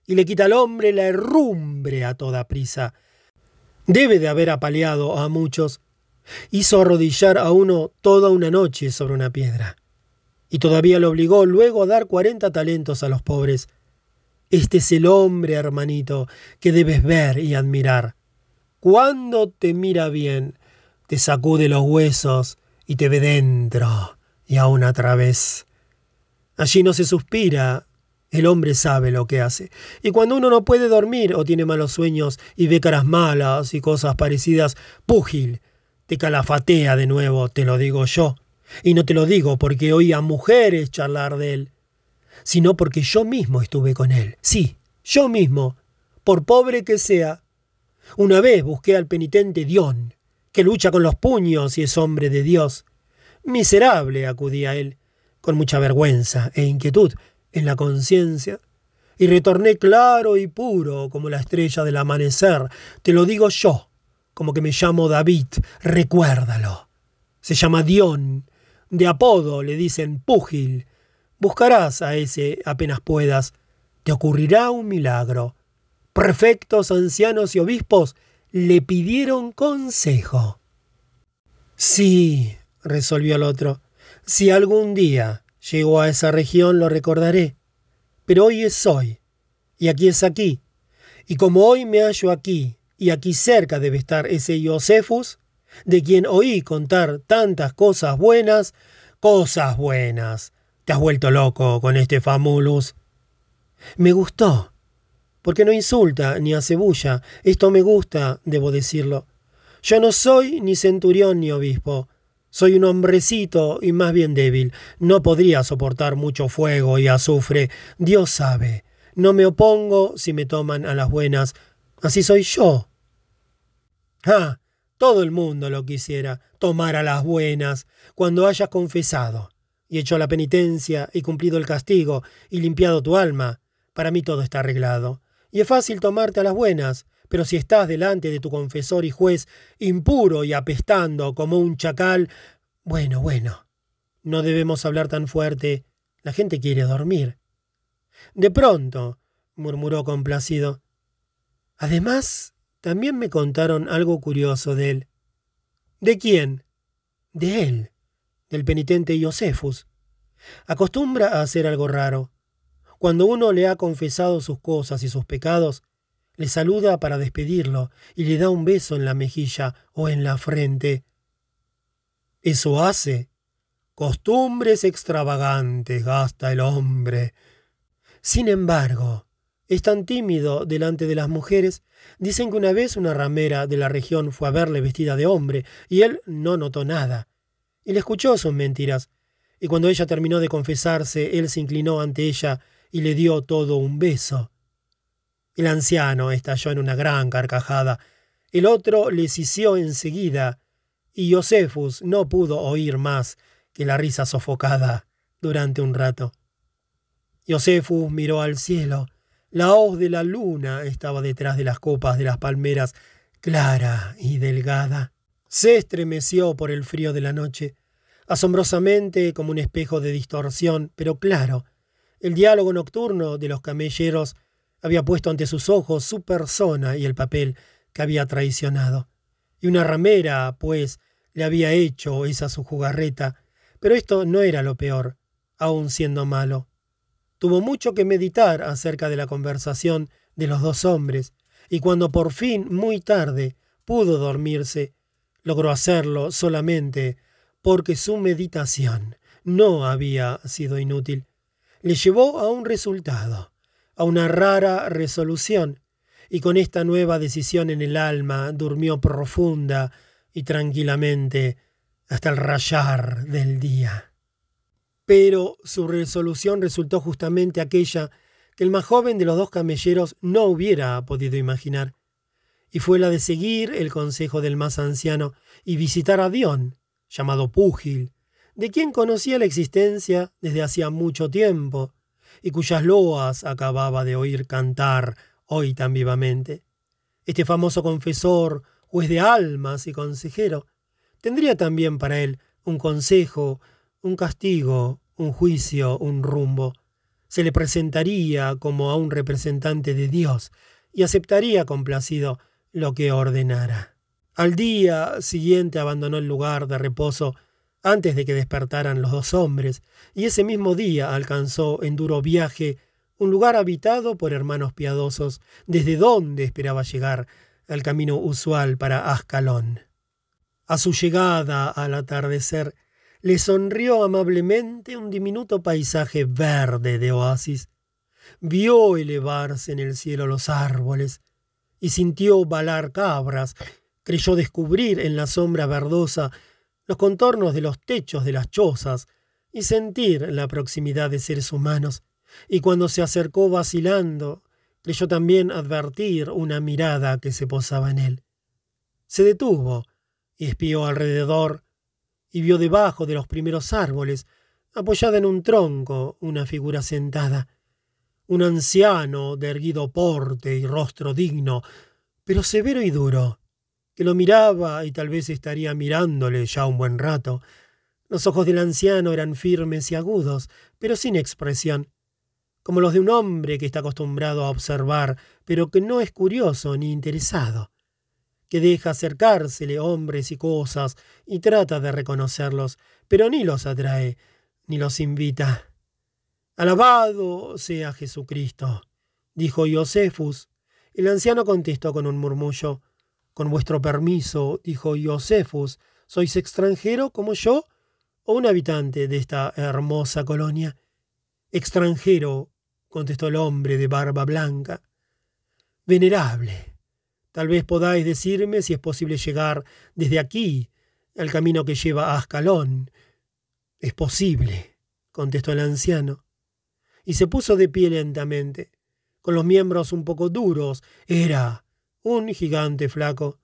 y le quita al hombre la herrumbre a toda prisa. Debe de haber apaleado a muchos. Hizo arrodillar a uno toda una noche sobre una piedra. Y todavía lo obligó luego a dar cuarenta talentos a los pobres. Este es el hombre, hermanito, que debes ver y admirar. Cuando te mira bien, te sacude los huesos y te ve dentro y aún a través. Allí no se suspira, el hombre sabe lo que hace. Y cuando uno no puede dormir o tiene malos sueños y ve caras malas y cosas parecidas, púgil, te calafatea de nuevo, te lo digo yo. Y no te lo digo porque oí a mujeres charlar de él sino porque yo mismo estuve con él. Sí, yo mismo, por pobre que sea. Una vez busqué al penitente Dion, que lucha con los puños y es hombre de Dios. Miserable, acudí a él, con mucha vergüenza e inquietud en la conciencia, y retorné claro y puro como la estrella del amanecer. Te lo digo yo, como que me llamo David, recuérdalo. Se llama Dion, de apodo le dicen Púgil, Buscarás a ese apenas puedas. Te ocurrirá un milagro. Prefectos, ancianos y obispos le pidieron consejo. Sí, resolvió el otro, si algún día llego a esa región lo recordaré. Pero hoy es hoy, y aquí es aquí. Y como hoy me hallo aquí, y aquí cerca debe estar ese Iosefus, de quien oí contar tantas cosas buenas, cosas buenas, te has vuelto loco con este Famulus. Me gustó. Porque no insulta ni hace bulla. Esto me gusta, debo decirlo. Yo no soy ni centurión ni obispo. Soy un hombrecito y más bien débil. No podría soportar mucho fuego y azufre. Dios sabe. No me opongo si me toman a las buenas. Así soy yo. Ah, todo el mundo lo quisiera, tomar a las buenas, cuando hayas confesado y hecho la penitencia y cumplido el castigo y limpiado tu alma, para mí todo está arreglado. Y es fácil tomarte a las buenas, pero si estás delante de tu confesor y juez impuro y apestando como un chacal, bueno, bueno, no debemos hablar tan fuerte. La gente quiere dormir. De pronto, murmuró complacido. Además, también me contaron algo curioso de él. ¿De quién? De él del penitente Iosefus. Acostumbra a hacer algo raro. Cuando uno le ha confesado sus cosas y sus pecados, le saluda para despedirlo y le da un beso en la mejilla o en la frente. Eso hace. Costumbres extravagantes gasta el hombre. Sin embargo, es tan tímido delante de las mujeres. Dicen que una vez una ramera de la región fue a verle vestida de hombre y él no notó nada y le escuchó sus mentiras. Y cuando ella terminó de confesarse, él se inclinó ante ella y le dio todo un beso. El anciano estalló en una gran carcajada. El otro le sisió enseguida, y Josefus no pudo oír más que la risa sofocada durante un rato. Josefus miró al cielo. La hoz de la luna estaba detrás de las copas de las palmeras, clara y delgada. Se estremeció por el frío de la noche, asombrosamente como un espejo de distorsión, pero claro, el diálogo nocturno de los camelleros había puesto ante sus ojos su persona y el papel que había traicionado. y una ramera, pues, le había hecho esa su jugarreta, pero esto no era lo peor, aun siendo malo. Tuvo mucho que meditar acerca de la conversación de los dos hombres, y cuando por fin, muy tarde, pudo dormirse, logró hacerlo solamente porque su meditación no había sido inútil. Le llevó a un resultado, a una rara resolución, y con esta nueva decisión en el alma durmió profunda y tranquilamente hasta el rayar del día. Pero su resolución resultó justamente aquella que el más joven de los dos camelleros no hubiera podido imaginar, y fue la de seguir el consejo del más anciano y visitar a Dion, llamado Púgil, de quien conocía la existencia desde hacía mucho tiempo, y cuyas loas acababa de oír cantar hoy tan vivamente. Este famoso confesor, juez de almas y consejero, tendría también para él un consejo, un castigo, un juicio, un rumbo. Se le presentaría como a un representante de Dios y aceptaría complacido lo que ordenara. Al día siguiente abandonó el lugar de reposo antes de que despertaran los dos hombres, y ese mismo día alcanzó en duro viaje un lugar habitado por hermanos piadosos, desde donde esperaba llegar al camino usual para Ascalón. A su llegada al atardecer, le sonrió amablemente un diminuto paisaje verde de oasis. Vio elevarse en el cielo los árboles y sintió balar cabras. Creyó descubrir en la sombra verdosa los contornos de los techos de las chozas y sentir la proximidad de seres humanos y cuando se acercó vacilando, creyó también advertir una mirada que se posaba en él. Se detuvo y espió alrededor y vio debajo de los primeros árboles, apoyada en un tronco, una figura sentada. Un anciano de erguido porte y rostro digno, pero severo y duro, que lo miraba y tal vez estaría mirándole ya un buen rato. Los ojos del anciano eran firmes y agudos, pero sin expresión como los de un hombre que está acostumbrado a observar, pero que no es curioso ni interesado, que deja acercársele hombres y cosas y trata de reconocerlos, pero ni los atrae, ni los invita. Alabado sea Jesucristo, dijo Josefus. El anciano contestó con un murmullo. Con vuestro permiso, dijo Josefus, ¿sois extranjero como yo o un habitante de esta hermosa colonia? Extranjero, contestó el hombre de barba blanca. Venerable, tal vez podáis decirme si es posible llegar desde aquí al camino que lleva a Ascalón. Es posible, contestó el anciano, y se puso de pie lentamente, con los miembros un poco duros. Era un gigante flaco.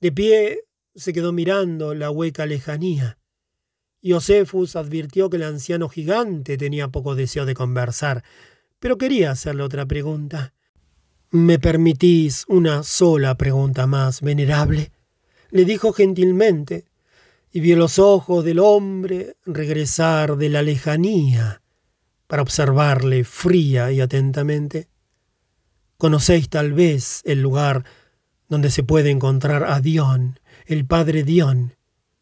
De pie se quedó mirando la hueca lejanía. Josefus advirtió que el anciano gigante tenía poco deseo de conversar, pero quería hacerle otra pregunta. ¿Me permitís una sola pregunta más, venerable? le dijo gentilmente, y vio los ojos del hombre regresar de la lejanía para observarle fría y atentamente. Conocéis tal vez el lugar donde se puede encontrar a Dion, el padre Dion,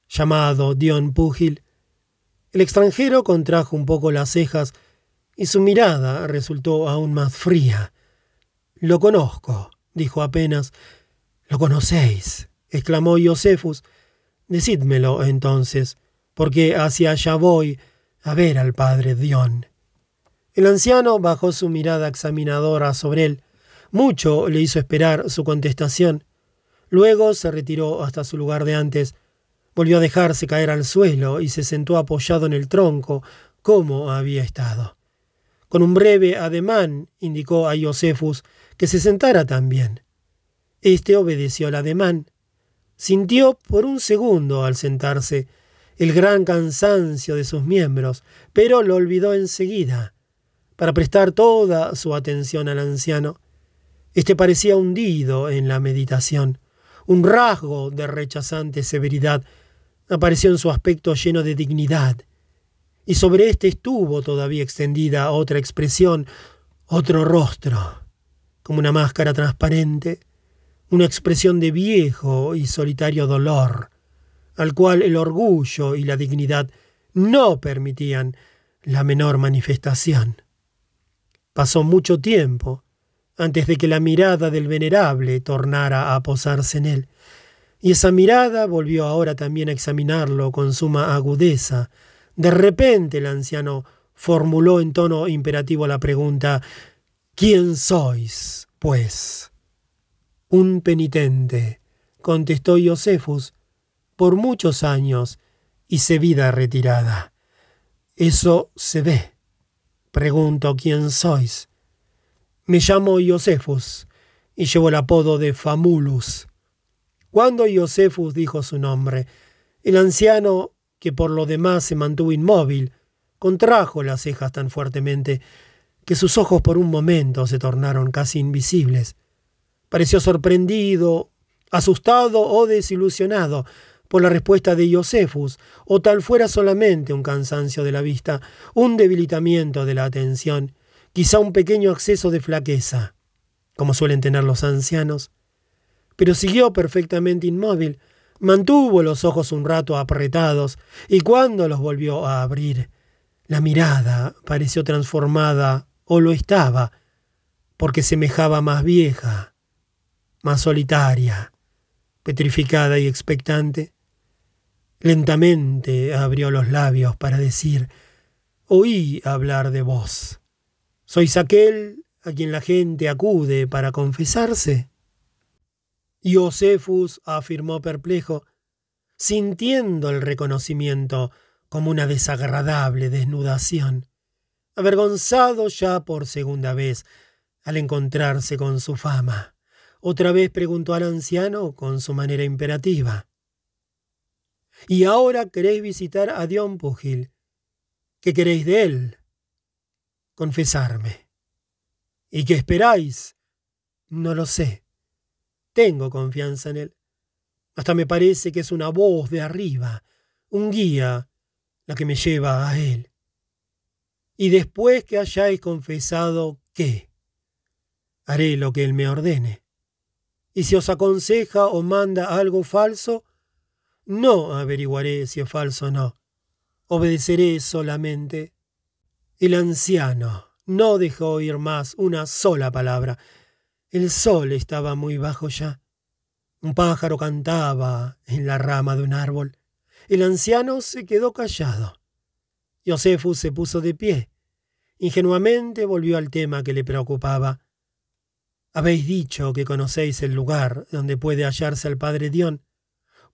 llamado Dion Púgil. El extranjero contrajo un poco las cejas y su mirada resultó aún más fría. Lo conozco, dijo apenas. Lo conocéis, exclamó Josefus. Decídmelo entonces, porque hacia allá voy a ver al padre Dion. El anciano bajó su mirada examinadora sobre él. Mucho le hizo esperar su contestación. Luego se retiró hasta su lugar de antes. Volvió a dejarse caer al suelo y se sentó apoyado en el tronco, como había estado. Con un breve ademán indicó a Josefus que se sentara también. Este obedeció al ademán. Sintió por un segundo al sentarse el gran cansancio de sus miembros, pero lo olvidó enseguida, para prestar toda su atención al anciano. Este parecía hundido en la meditación. Un rasgo de rechazante severidad apareció en su aspecto lleno de dignidad y sobre éste estuvo todavía extendida otra expresión, otro rostro, como una máscara transparente, una expresión de viejo y solitario dolor, al cual el orgullo y la dignidad no permitían la menor manifestación. Pasó mucho tiempo antes de que la mirada del venerable tornara a posarse en él, y esa mirada volvió ahora también a examinarlo con suma agudeza. De repente el anciano formuló en tono imperativo la pregunta ¿Quién sois, pues? Un penitente, contestó Josefus, por muchos años hice vida retirada. Eso se ve. Pregunto quién sois. Me llamo Josefus y llevo el apodo de Famulus. Cuando Josefus dijo su nombre, el anciano, que por lo demás se mantuvo inmóvil, contrajo las cejas tan fuertemente que sus ojos por un momento se tornaron casi invisibles. Pareció sorprendido, asustado o desilusionado por la respuesta de Josefus, o tal fuera solamente un cansancio de la vista, un debilitamiento de la atención, quizá un pequeño acceso de flaqueza, como suelen tener los ancianos. Pero siguió perfectamente inmóvil, mantuvo los ojos un rato apretados, y cuando los volvió a abrir, la mirada pareció transformada, o lo estaba, porque semejaba más vieja, más solitaria, petrificada y expectante. Lentamente abrió los labios para decir, oí hablar de vos. ¿Sois aquel a quien la gente acude para confesarse? Josefus afirmó perplejo, sintiendo el reconocimiento como una desagradable desnudación, avergonzado ya por segunda vez al encontrarse con su fama. Otra vez preguntó al anciano con su manera imperativa. Y ahora queréis visitar a Dion Pugil. ¿Qué queréis de él? Confesarme. ¿Y qué esperáis? No lo sé. Tengo confianza en él. Hasta me parece que es una voz de arriba, un guía la que me lleva a Él. Y después que hayáis confesado, ¿qué? Haré lo que Él me ordene. Y si os aconseja o manda algo falso, no averiguaré si es falso o no. Obedeceré solamente. El anciano no dejó oír más una sola palabra. El sol estaba muy bajo ya. Un pájaro cantaba en la rama de un árbol. El anciano se quedó callado. Josefus se puso de pie. Ingenuamente volvió al tema que le preocupaba. Habéis dicho que conocéis el lugar donde puede hallarse el padre Dion.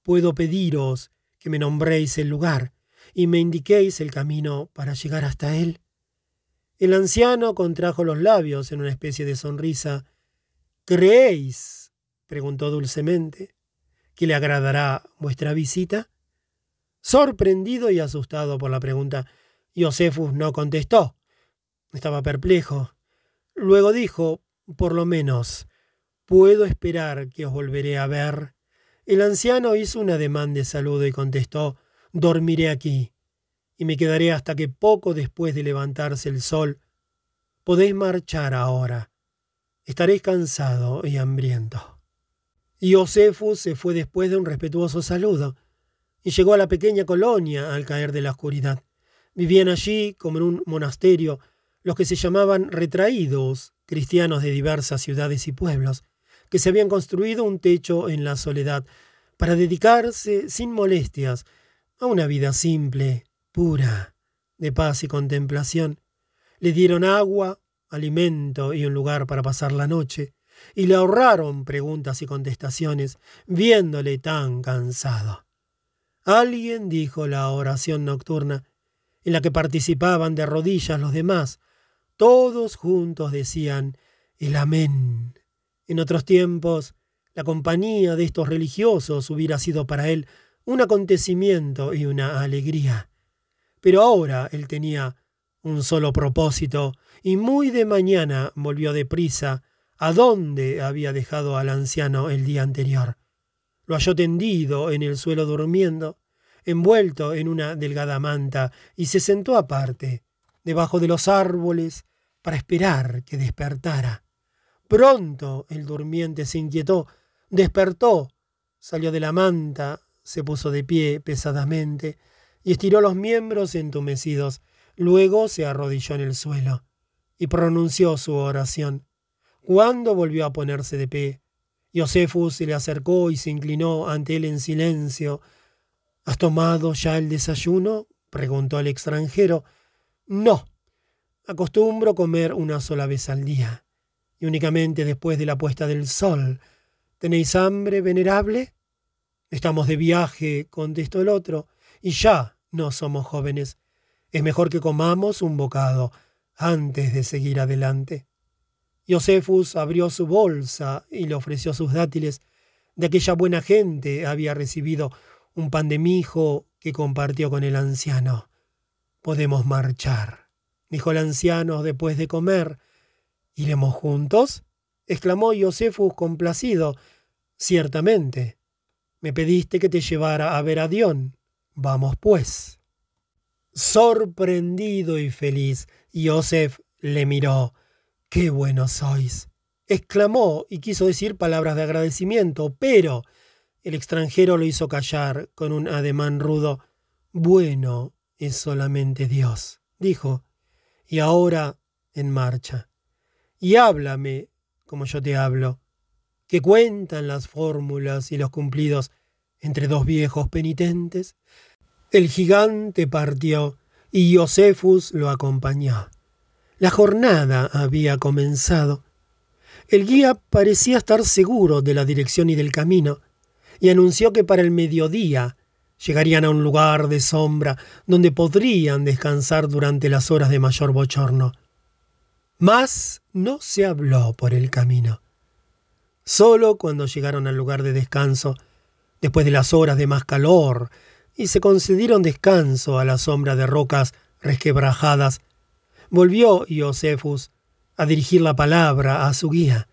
Puedo pediros que me nombréis el lugar y me indiquéis el camino para llegar hasta él. El anciano contrajo los labios en una especie de sonrisa. ¿Creéis? preguntó dulcemente. ¿Que le agradará vuestra visita? Sorprendido y asustado por la pregunta, Josefus no contestó. Estaba perplejo. Luego dijo, por lo menos, puedo esperar que os volveré a ver. El anciano hizo un ademán de saludo y contestó, dormiré aquí, y me quedaré hasta que poco después de levantarse el sol podéis marchar ahora. Estaréis cansado y hambriento. Josefus se fue después de un respetuoso saludo y llegó a la pequeña colonia al caer de la oscuridad. Vivían allí, como en un monasterio, los que se llamaban retraídos, cristianos de diversas ciudades y pueblos, que se habían construido un techo en la soledad para dedicarse sin molestias a una vida simple, pura, de paz y contemplación. Le dieron agua, alimento y un lugar para pasar la noche, y le ahorraron preguntas y contestaciones, viéndole tan cansado. Alguien dijo la oración nocturna, en la que participaban de rodillas los demás. Todos juntos decían el amén. En otros tiempos, la compañía de estos religiosos hubiera sido para él un acontecimiento y una alegría. Pero ahora él tenía un solo propósito, y muy de mañana volvió deprisa a donde había dejado al anciano el día anterior. Lo halló tendido en el suelo durmiendo, envuelto en una delgada manta, y se sentó aparte, debajo de los árboles, para esperar que despertara. Pronto el durmiente se inquietó, Despertó, salió de la manta, se puso de pie pesadamente y estiró los miembros entumecidos. Luego se arrodilló en el suelo y pronunció su oración. Cuando volvió a ponerse de pie, Josefus se le acercó y se inclinó ante él en silencio. ¿Has tomado ya el desayuno? preguntó el extranjero. No. Acostumbro comer una sola vez al día, y únicamente después de la puesta del sol. ¿Tenéis hambre, venerable? Estamos de viaje, contestó el otro, y ya no somos jóvenes. Es mejor que comamos un bocado antes de seguir adelante. Josefus abrió su bolsa y le ofreció sus dátiles. De aquella buena gente había recibido un pan de mijo que compartió con el anciano. Podemos marchar, dijo el anciano después de comer. ¿Iremos juntos? exclamó Josefus complacido. Ciertamente. Me pediste que te llevara a ver a Dion. Vamos pues. Sorprendido y feliz, Josef le miró. ¡Qué buenos sois! exclamó y quiso decir palabras de agradecimiento, pero el extranjero lo hizo callar con un ademán rudo. Bueno es solamente Dios, dijo, y ahora en marcha. Y háblame como yo te hablo, que cuentan las fórmulas y los cumplidos entre dos viejos penitentes. El gigante partió y Josefus lo acompañó. La jornada había comenzado. El guía parecía estar seguro de la dirección y del camino, y anunció que para el mediodía llegarían a un lugar de sombra donde podrían descansar durante las horas de mayor bochorno. Mas no se habló por el camino. Solo cuando llegaron al lugar de descanso, después de las horas de más calor, y se concedieron descanso a la sombra de rocas resquebrajadas, volvió Iosefus a dirigir la palabra a su guía.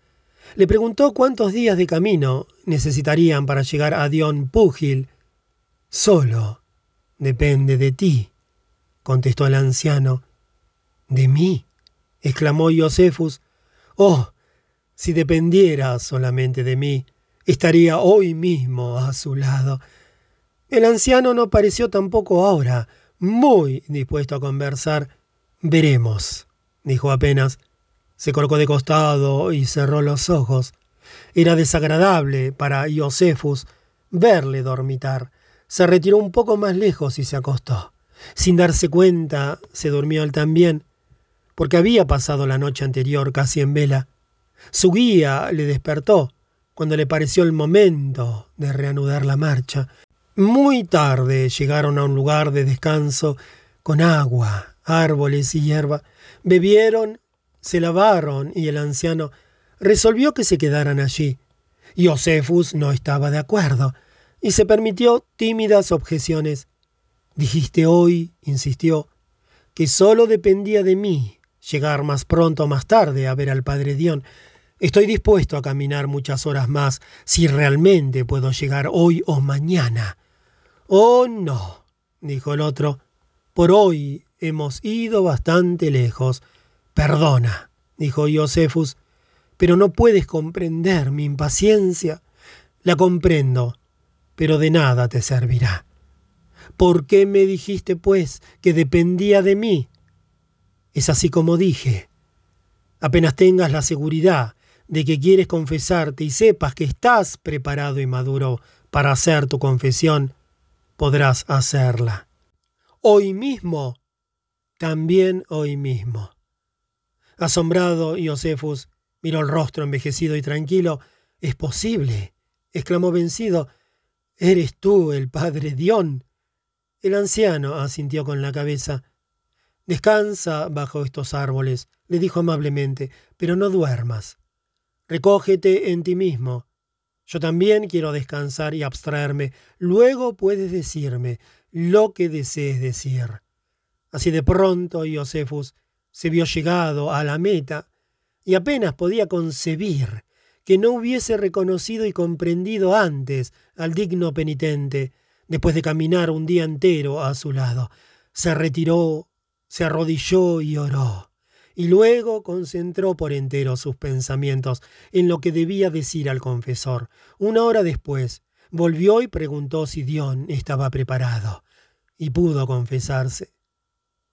Le preguntó cuántos días de camino necesitarían para llegar a Dion Púgil. Solo depende de ti, contestó el anciano. ¿De mí? exclamó Iosefus. Oh, si dependiera solamente de mí, estaría hoy mismo a su lado. El anciano no pareció tampoco ahora muy dispuesto a conversar. Veremos, dijo apenas. Se colocó de costado y cerró los ojos. Era desagradable para Iosefus verle dormitar. Se retiró un poco más lejos y se acostó. Sin darse cuenta, se durmió él también, porque había pasado la noche anterior casi en vela. Su guía le despertó cuando le pareció el momento de reanudar la marcha. Muy tarde llegaron a un lugar de descanso con agua, árboles y hierba. Bebieron, se lavaron y el anciano resolvió que se quedaran allí. Josefus no estaba de acuerdo y se permitió tímidas objeciones. Dijiste hoy, insistió, que solo dependía de mí llegar más pronto o más tarde a ver al padre Dion. Estoy dispuesto a caminar muchas horas más si realmente puedo llegar hoy o mañana. Oh, no, dijo el otro, por hoy hemos ido bastante lejos. Perdona, dijo Josefus, pero no puedes comprender mi impaciencia. La comprendo, pero de nada te servirá. ¿Por qué me dijiste, pues, que dependía de mí? Es así como dije. Apenas tengas la seguridad de que quieres confesarte y sepas que estás preparado y maduro para hacer tu confesión, podrás hacerla. Hoy mismo, también hoy mismo. Asombrado, Josefus miró el rostro envejecido y tranquilo. Es posible, exclamó vencido. ¿Eres tú el padre Dion? El anciano asintió con la cabeza. Descansa bajo estos árboles, le dijo amablemente, pero no duermas. Recógete en ti mismo. Yo también quiero descansar y abstraerme. Luego puedes decirme lo que desees decir. Así de pronto Josefus se vio llegado a la meta y apenas podía concebir que no hubiese reconocido y comprendido antes al digno penitente, después de caminar un día entero a su lado. Se retiró, se arrodilló y oró, y luego concentró por entero sus pensamientos en lo que debía decir al confesor. Una hora después, volvió y preguntó si Dion estaba preparado, y pudo confesarse.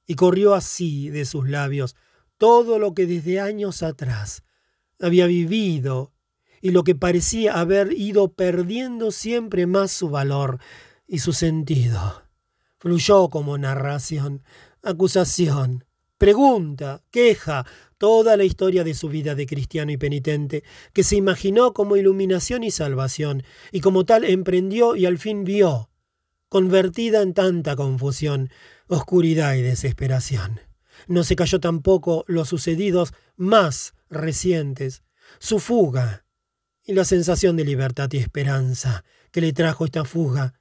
Y corrió así de sus labios todo lo que desde años atrás había vivido y lo que parecía haber ido perdiendo siempre más su valor y su sentido. Fluyó como narración, acusación, pregunta, queja, toda la historia de su vida de cristiano y penitente, que se imaginó como iluminación y salvación, y como tal emprendió y al fin vio, convertida en tanta confusión, oscuridad y desesperación. No se cayó tampoco los sucedidos más recientes, su fuga y la sensación de libertad y esperanza que le trajo esta fuga,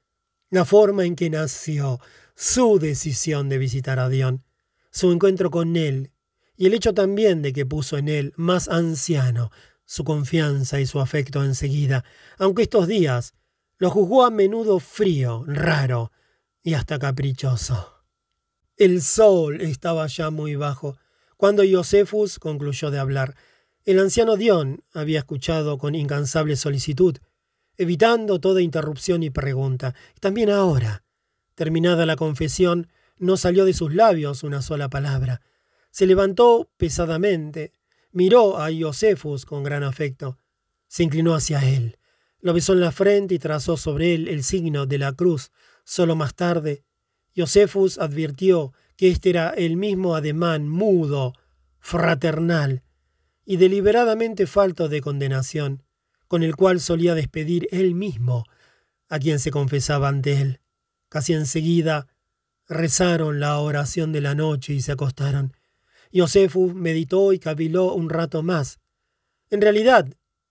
la forma en que nació su decisión de visitar a Dion, su encuentro con él y el hecho también de que puso en él más anciano su confianza y su afecto enseguida, aunque estos días lo juzgó a menudo frío, raro y hasta caprichoso. El sol estaba ya muy bajo cuando Josefus concluyó de hablar. El anciano Dion había escuchado con incansable solicitud, evitando toda interrupción y pregunta. También ahora, terminada la confesión, no salió de sus labios una sola palabra. Se levantó pesadamente, miró a Josefus con gran afecto, se inclinó hacia él, lo besó en la frente y trazó sobre él el signo de la cruz. Solo más tarde, Josefus advirtió que este era el mismo ademán mudo, fraternal y deliberadamente falto de condenación, con el cual solía despedir él mismo a quien se confesaba ante él. Casi enseguida rezaron la oración de la noche y se acostaron. Josefus meditó y caviló un rato más. En realidad,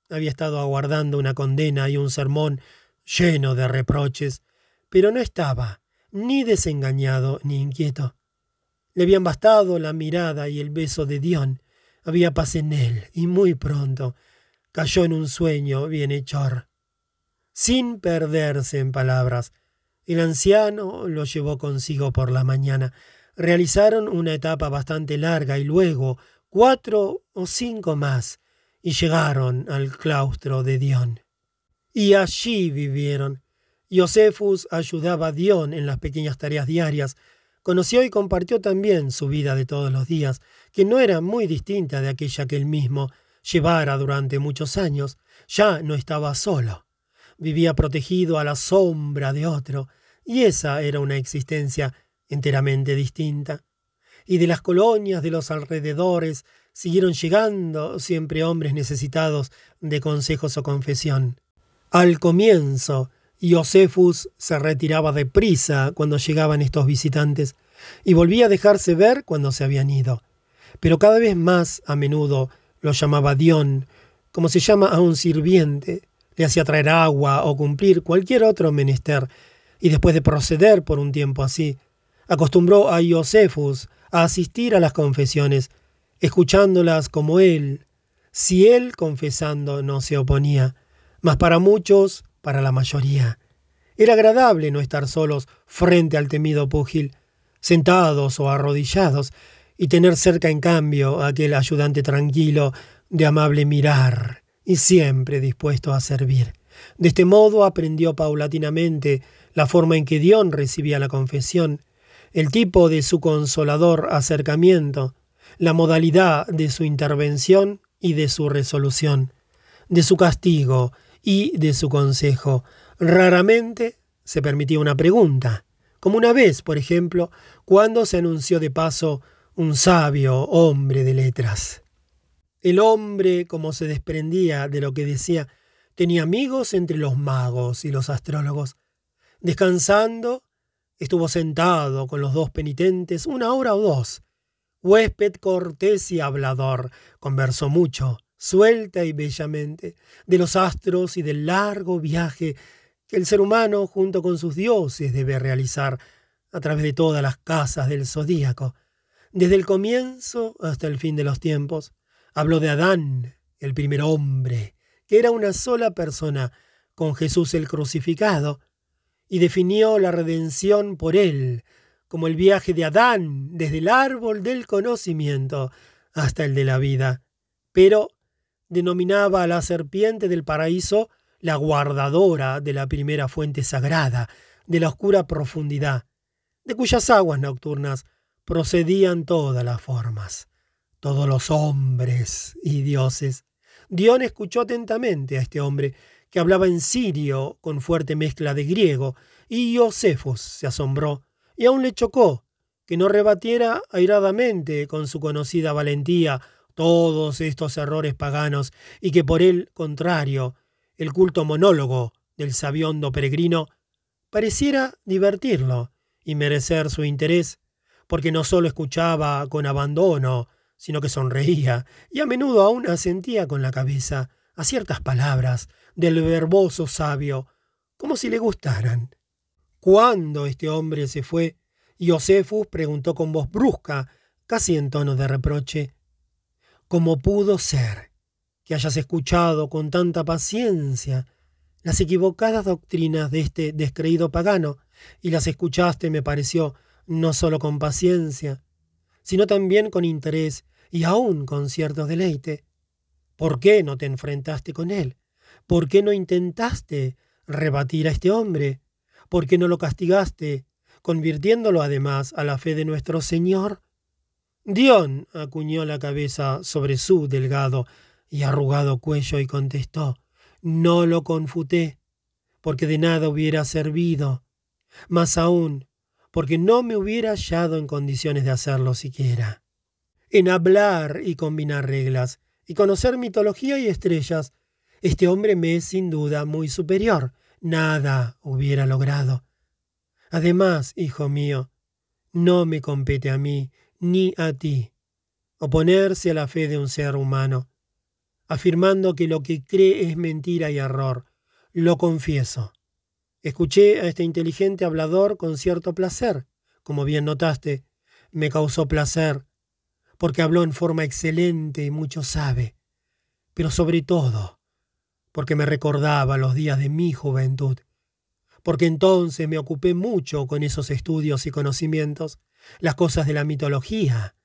había estado aguardando una condena y un sermón lleno de reproches, pero no estaba ni desengañado ni inquieto. Le habían bastado la mirada y el beso de Dion. Había paz en él, y muy pronto cayó en un sueño bienhechor. Sin perderse en palabras, el anciano lo llevó consigo por la mañana. Realizaron una etapa bastante larga y luego cuatro o cinco más, y llegaron al claustro de Dion. Y allí vivieron. Josefus ayudaba a Dion en las pequeñas tareas diarias, Conoció y compartió también su vida de todos los días, que no era muy distinta de aquella que él mismo llevara durante muchos años. Ya no estaba solo. Vivía protegido a la sombra de otro, y esa era una existencia enteramente distinta. Y de las colonias de los alrededores siguieron llegando siempre hombres necesitados de consejos o confesión. Al comienzo, Josefus se retiraba deprisa cuando llegaban estos visitantes y volvía a dejarse ver cuando se habían ido. Pero cada vez más a menudo lo llamaba Dion, como se llama a un sirviente, le hacía traer agua o cumplir cualquier otro menester, y después de proceder por un tiempo así, acostumbró a Josefus a asistir a las confesiones, escuchándolas como él, si él confesando no se oponía, mas para muchos para la mayoría. Era agradable no estar solos frente al temido púgil, sentados o arrodillados, y tener cerca en cambio a aquel ayudante tranquilo, de amable mirar, y siempre dispuesto a servir. De este modo aprendió paulatinamente la forma en que Dion recibía la confesión, el tipo de su consolador acercamiento, la modalidad de su intervención y de su resolución, de su castigo y de su consejo. Raramente se permitía una pregunta, como una vez, por ejemplo, cuando se anunció de paso un sabio hombre de letras. El hombre, como se desprendía de lo que decía, tenía amigos entre los magos y los astrólogos. Descansando, estuvo sentado con los dos penitentes una hora o dos. Huésped cortés y hablador, conversó mucho, suelta y bellamente, de los astros y del largo viaje que el ser humano, junto con sus dioses, debe realizar a través de todas las casas del zodíaco. Desde el comienzo hasta el fin de los tiempos, habló de Adán, el primer hombre, que era una sola persona con Jesús el crucificado, y definió la redención por él, como el viaje de Adán desde el árbol del conocimiento hasta el de la vida, pero denominaba a la serpiente del paraíso la guardadora de la primera fuente sagrada, de la oscura profundidad, de cuyas aguas nocturnas procedían todas las formas, todos los hombres y dioses. Dion escuchó atentamente a este hombre, que hablaba en sirio con fuerte mezcla de griego, y Josefos se asombró, y aún le chocó que no rebatiera airadamente con su conocida valentía todos estos errores paganos, y que por el contrario, el culto monólogo del sabiondo peregrino pareciera divertirlo y merecer su interés, porque no solo escuchaba con abandono, sino que sonreía y a menudo aún asentía con la cabeza a ciertas palabras del verboso sabio, como si le gustaran. Cuando este hombre se fue, Josefus preguntó con voz brusca, casi en tono de reproche, ¿Cómo pudo ser que hayas escuchado con tanta paciencia las equivocadas doctrinas de este descreído pagano, y las escuchaste, me pareció, no solo con paciencia, sino también con interés y aún con cierto deleite. ¿Por qué no te enfrentaste con él? ¿Por qué no intentaste rebatir a este hombre? ¿Por qué no lo castigaste, convirtiéndolo además a la fe de nuestro Señor? Dion acuñó la cabeza sobre su delgado y arrugado cuello y contestó, no lo confuté, porque de nada hubiera servido, más aún, porque no me hubiera hallado en condiciones de hacerlo siquiera. En hablar y combinar reglas, y conocer mitología y estrellas, este hombre me es sin duda muy superior. Nada hubiera logrado. Además, hijo mío, no me compete a mí ni a ti oponerse a la fe de un ser humano afirmando que lo que cree es mentira y error. Lo confieso. Escuché a este inteligente hablador con cierto placer, como bien notaste. Me causó placer, porque habló en forma excelente y mucho sabe, pero sobre todo, porque me recordaba los días de mi juventud, porque entonces me ocupé mucho con esos estudios y conocimientos, las cosas de la mitología,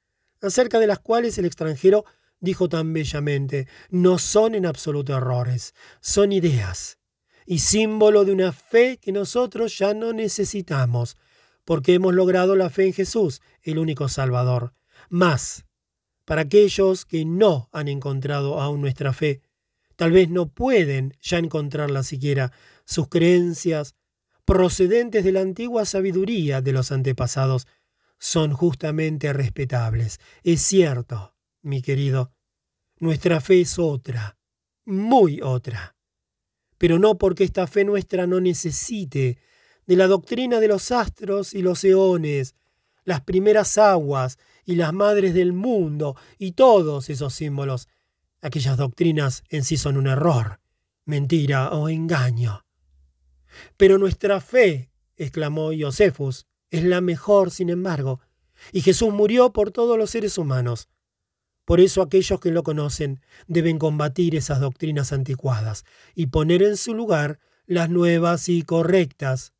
acerca de las cuales el extranjero dijo tan bellamente, no son en absoluto errores, son ideas y símbolo de una fe que nosotros ya no necesitamos, porque hemos logrado la fe en Jesús, el único Salvador. Más, para aquellos que no han encontrado aún nuestra fe, tal vez no pueden ya encontrarla siquiera, sus creencias, procedentes de la antigua sabiduría de los antepasados, son justamente respetables. Es cierto, mi querido. Nuestra fe es otra, muy otra. Pero no porque esta fe nuestra no necesite de la doctrina de los astros y los eones, las primeras aguas y las madres del mundo y todos esos símbolos. Aquellas doctrinas en sí son un error, mentira o engaño. Pero nuestra fe, exclamó Josefus, es la mejor, sin embargo, y Jesús murió por todos los seres humanos. Por eso aquellos que lo conocen deben combatir esas doctrinas anticuadas y poner en su lugar las nuevas y correctas.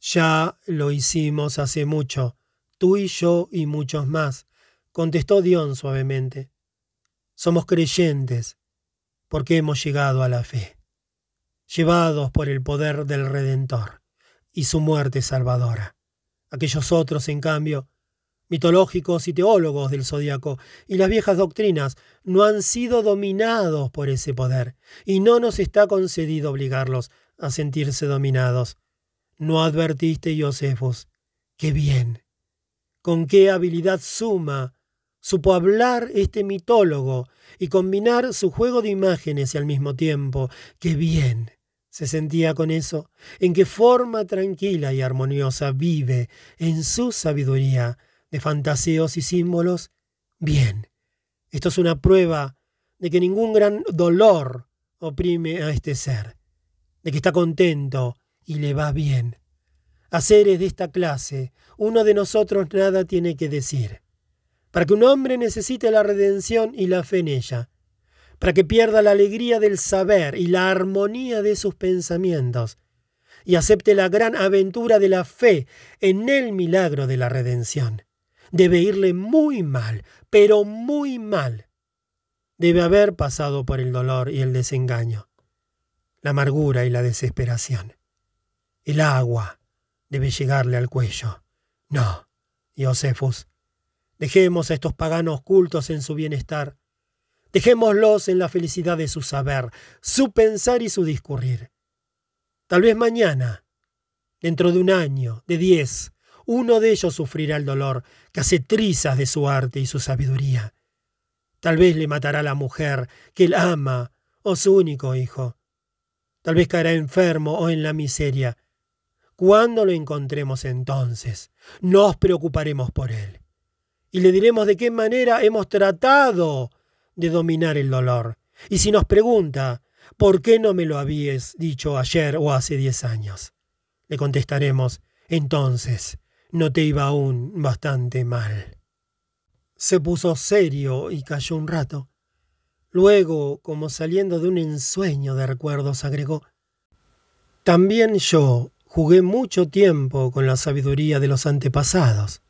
Ya lo hicimos hace mucho, tú y yo y muchos más, contestó Dion suavemente. Somos creyentes porque hemos llegado a la fe, llevados por el poder del Redentor y su muerte salvadora. Aquellos otros, en cambio, mitológicos y teólogos del zodiaco y las viejas doctrinas no han sido dominados por ese poder, y no nos está concedido obligarlos a sentirse dominados. ¿No advertiste, Josefos? ¡Qué bien! ¿Con qué habilidad suma supo hablar este mitólogo y combinar su juego de imágenes y al mismo tiempo? ¡Qué bien! Se sentía con eso, en qué forma tranquila y armoniosa vive en su sabiduría de fantaseos y símbolos, bien. Esto es una prueba de que ningún gran dolor oprime a este ser, de que está contento y le va bien. A seres de esta clase, uno de nosotros nada tiene que decir. Para que un hombre necesite la redención y la fe en ella, para que pierda la alegría del saber y la armonía de sus pensamientos, y acepte la gran aventura de la fe en el milagro de la redención Debe irle muy mal, pero muy mal. Debe haber pasado por el dolor y el desengaño, la amargura y la desesperación. El agua debe llegarle al cuello. No, Josefus, dejemos a estos paganos cultos en su bienestar. Dejémoslos en la felicidad de su saber, su pensar y su discurrir. Tal vez mañana, dentro de un año, de diez, uno de ellos sufrirá el dolor que hace trizas de su arte y su sabiduría. Tal vez le matará la mujer que él ama o su único hijo. Tal vez caerá enfermo o en la miseria. Cuando lo encontremos entonces, nos preocuparemos por él. Y le diremos de qué manera hemos tratado de dominar el dolor. Y si nos pregunta, ¿por qué no me lo habías dicho ayer o hace diez años? Le contestaremos, entonces, no te iba aún bastante mal. Se puso serio y calló un rato. Luego, como saliendo de un ensueño de recuerdos, agregó También yo jugué mucho tiempo con la sabiduría de los antepasados.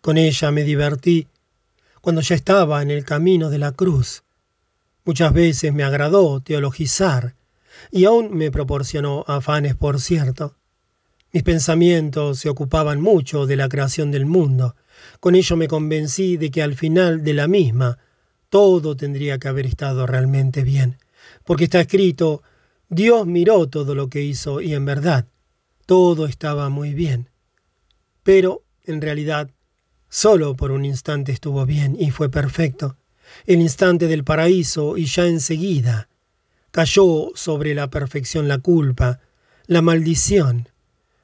Con ella me divertí cuando ya estaba en el camino de la cruz. Muchas veces me agradó teologizar y aún me proporcionó afanes, por cierto. Mis pensamientos se ocupaban mucho de la creación del mundo. Con ello me convencí de que al final de la misma todo tendría que haber estado realmente bien, porque está escrito, Dios miró todo lo que hizo y en verdad todo estaba muy bien. Pero, en realidad, solo por un instante estuvo bien y fue perfecto, el instante del paraíso y ya enseguida cayó sobre la perfección la culpa, la maldición,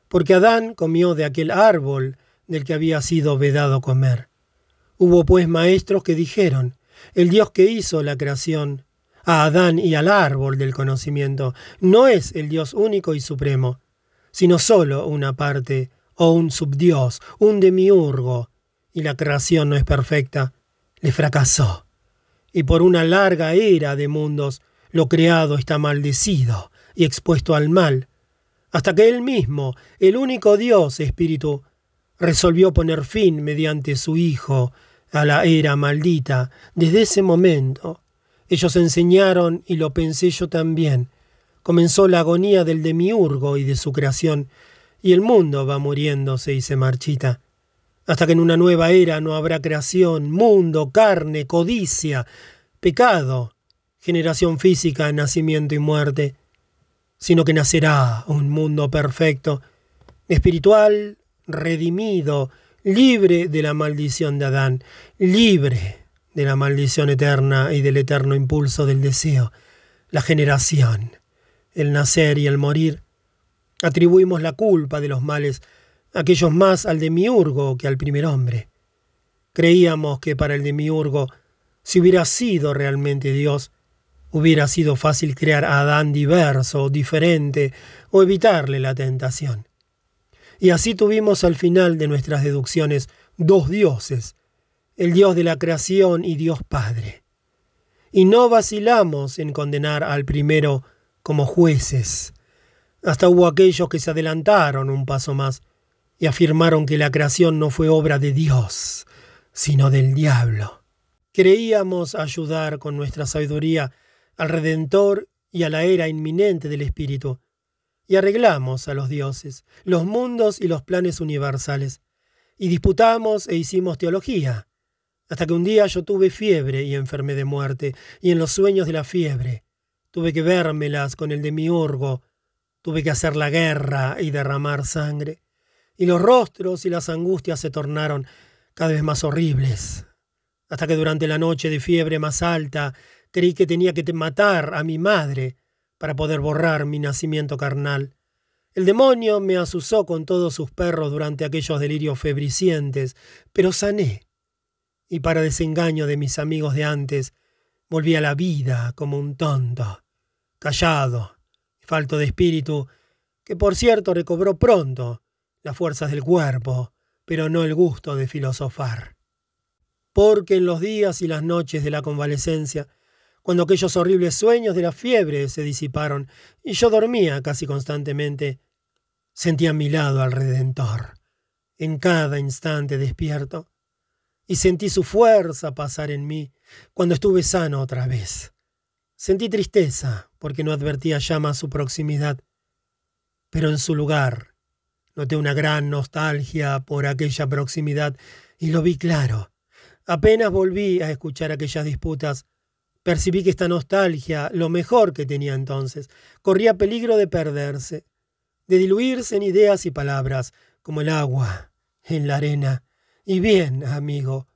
porque Adán comió de aquel árbol del que había sido vedado comer. Hubo pues maestros que dijeron, el Dios que hizo la creación, a Adán y al árbol del conocimiento, no es el Dios único y supremo, sino solo una parte o un subdios, un demiurgo, y la creación no es perfecta, le fracasó. Y por una larga era de mundos, lo creado está maldecido y expuesto al mal, hasta que él mismo, el único Dios espíritu, resolvió poner fin mediante su Hijo a la era maldita. Desde ese momento, ellos enseñaron, y lo pensé yo también, comenzó la agonía del demiurgo y de su creación, y el mundo va muriéndose y se marchita, hasta que en una nueva era no habrá creación, mundo, carne, codicia, pecado, generación física, nacimiento y muerte, sino que nacerá un mundo perfecto, espiritual, redimido, libre de la maldición de Adán, libre de la maldición eterna y del eterno impulso del deseo, la generación, el nacer y el morir. Atribuimos la culpa de los males, aquellos más al demiurgo que al primer hombre. Creíamos que para el demiurgo, si hubiera sido realmente Dios, Hubiera sido fácil crear a Adán diverso, diferente, o evitarle la tentación. Y así tuvimos al final de nuestras deducciones dos dioses, el Dios de la creación y Dios Padre. Y no vacilamos en condenar al primero como jueces. Hasta hubo aquellos que se adelantaron un paso más y afirmaron que la creación no fue obra de Dios, sino del diablo. Creíamos ayudar con nuestra sabiduría al Redentor y a la era inminente del Espíritu, y arreglamos a los dioses, los mundos y los planes universales, y disputamos e hicimos teología, hasta que un día yo tuve fiebre y enfermé de muerte, y en los sueños de la fiebre tuve que vérmelas con el demiurgo, tuve que hacer la guerra y derramar sangre, y los rostros y las angustias se tornaron cada vez más horribles, hasta que durante la noche de fiebre más alta Creí que tenía que matar a mi madre para poder borrar mi nacimiento carnal. El demonio me asusó con todos sus perros durante aquellos delirios febricientes, pero sané. Y para desengaño de mis amigos de antes, volví a la vida como un tonto, callado falto de espíritu, que por cierto recobró pronto las fuerzas del cuerpo, pero no el gusto de filosofar. Porque en los días y las noches de la convalecencia cuando aquellos horribles sueños de la fiebre se disiparon y yo dormía casi constantemente, sentí a mi lado al Redentor, en cada instante despierto. y sentí su fuerza pasar en mí cuando estuve sano otra vez. Sentí tristeza porque no advertía ya más su proximidad, pero en su lugar noté una gran nostalgia por aquella proximidad y lo vi claro. Apenas volví a escuchar aquellas disputas, percibí que esta nostalgia, lo mejor que tenía entonces, corría peligro de perderse, de diluirse en ideas y palabras, como el agua en la arena. Y bien, amigo,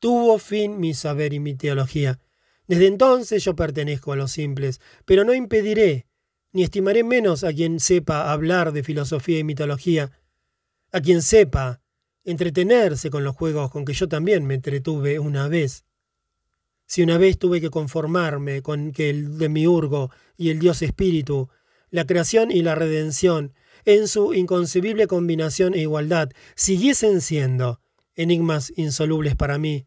tuvo fin mi saber y mi teología. Desde entonces yo pertenezco a los simples, pero no impediré ni estimaré menos a quien sepa hablar de filosofía y mitología, a quien sepa entretenerse con los juegos con que yo también me entretuve una vez. Si una vez tuve que conformarme con que el demiurgo y el dios espíritu, la creación y la redención, en su inconcebible combinación e igualdad, siguiesen siendo enigmas insolubles para mí,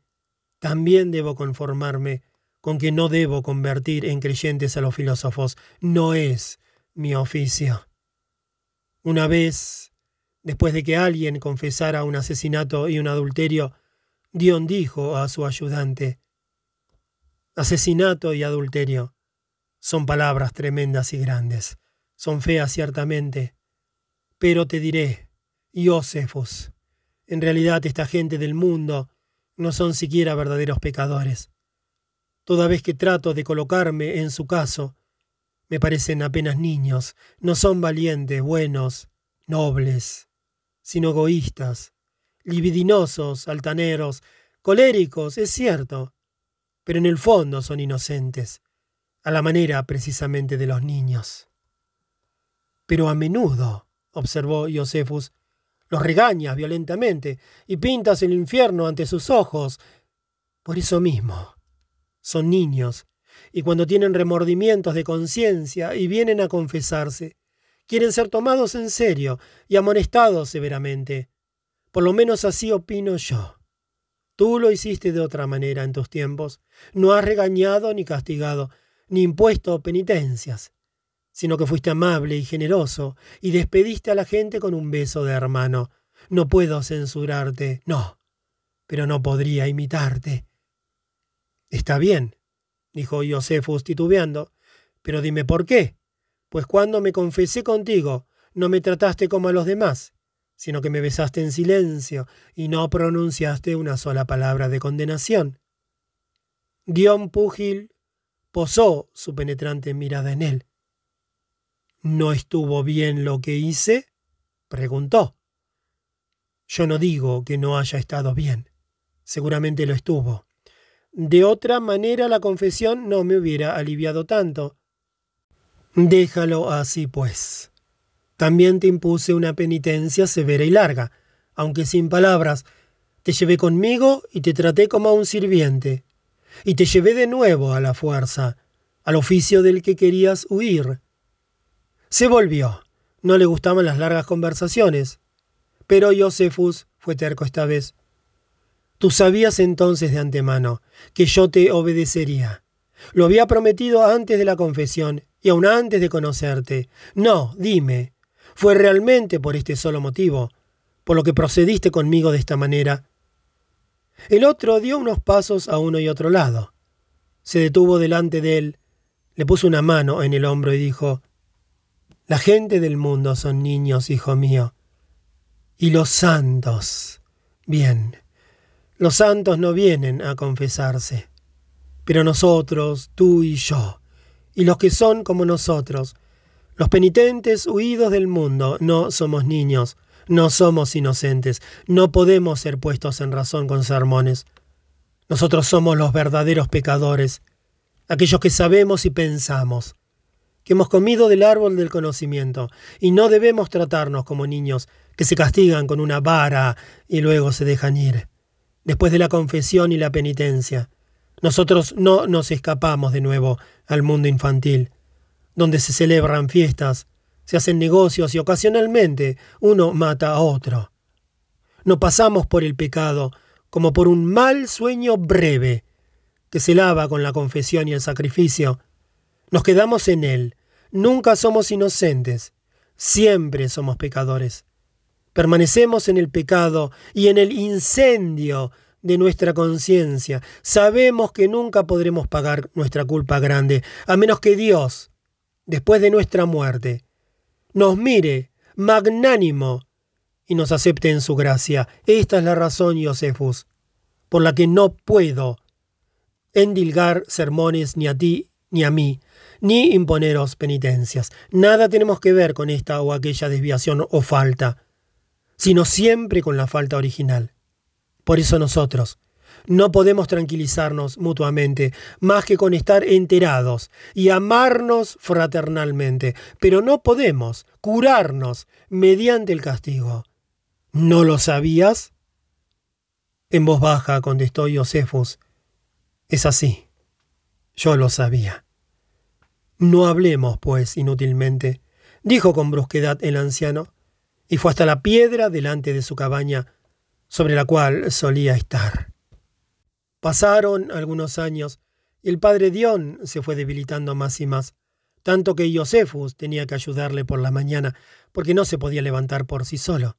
también debo conformarme con que no debo convertir en creyentes a los filósofos. No es mi oficio. Una vez, después de que alguien confesara un asesinato y un adulterio, Dion dijo a su ayudante, Asesinato y adulterio son palabras tremendas y grandes, son feas ciertamente, pero te diré, Iosefus, en realidad esta gente del mundo no son siquiera verdaderos pecadores. Toda vez que trato de colocarme en su caso, me parecen apenas niños, no son valientes, buenos, nobles, sino egoístas, libidinosos, altaneros, coléricos, es cierto, pero en el fondo son inocentes, a la manera precisamente de los niños. Pero a menudo, observó Josefus, los regañas violentamente y pintas el infierno ante sus ojos. Por eso mismo, son niños, y cuando tienen remordimientos de conciencia y vienen a confesarse, quieren ser tomados en serio y amonestados severamente. Por lo menos así opino yo. Tú lo hiciste de otra manera en tus tiempos. No has regañado ni castigado, ni impuesto penitencias, sino que fuiste amable y generoso y despediste a la gente con un beso de hermano. No puedo censurarte, no, pero no podría imitarte. Está bien, dijo Josefus titubeando, pero dime por qué. Pues cuando me confesé contigo, no me trataste como a los demás, sino que me besaste en silencio y no pronunciaste una sola palabra de condenación. Dion Púgil posó su penetrante mirada en él. ¿No estuvo bien lo que hice? preguntó. Yo no digo que no haya estado bien. Seguramente lo estuvo. De otra manera la confesión no me hubiera aliviado tanto. Déjalo así, pues. También te impuse una penitencia severa y larga, aunque sin palabras. Te llevé conmigo y te traté como a un sirviente. Y te llevé de nuevo a la fuerza, al oficio del que querías huir. Se volvió. No le gustaban las largas conversaciones. Pero Josefus fue terco esta vez. Tú sabías entonces de antemano que yo te obedecería. Lo había prometido antes de la confesión y aun antes de conocerte. No, dime, ¿fue realmente por este solo motivo, por lo que procediste conmigo de esta manera? El otro dio unos pasos a uno y otro lado. Se detuvo delante de él, le puso una mano en el hombro y dijo, La gente del mundo son niños, hijo mío. Y los santos. Bien. Los santos no vienen a confesarse, pero nosotros, tú y yo, y los que son como nosotros, los penitentes huidos del mundo, no somos niños, no somos inocentes, no podemos ser puestos en razón con sermones. Nosotros somos los verdaderos pecadores, aquellos que sabemos y pensamos, que hemos comido del árbol del conocimiento, y no debemos tratarnos como niños que se castigan con una vara y luego se dejan ir después de la confesión y la penitencia. Nosotros no nos escapamos de nuevo al mundo infantil, donde se celebran fiestas, se hacen negocios y ocasionalmente uno mata a otro. No pasamos por el pecado como por un mal sueño breve que se lava con la confesión y el sacrificio. Nos quedamos en él. Nunca somos inocentes. Siempre somos pecadores permanecemos en el pecado y en el incendio de nuestra conciencia. Sabemos que nunca podremos pagar nuestra culpa grande, a menos que Dios, después de nuestra muerte, nos mire magnánimo y nos acepte en su gracia. Esta es la razón, Josefus, por la que no puedo endilgar sermones ni a ti ni a mí, ni imponeros penitencias. Nada tenemos que ver con esta o aquella desviación o falta, sino siempre con la falta original. Por eso nosotros no podemos tranquilizarnos mutuamente más que con estar enterados y amarnos fraternalmente, pero no podemos curarnos mediante el castigo. ¿No lo sabías? En voz baja contestó Josefus. Es así. Yo lo sabía. No hablemos, pues, inútilmente, dijo con brusquedad el anciano, y fue hasta la piedra delante de su cabaña, sobre la cual solía estar. Pasaron algunos años, y el padre Dion se fue debilitando más y más, tanto que Josefus tenía que ayudarle por la mañana, porque no se podía levantar por sí solo.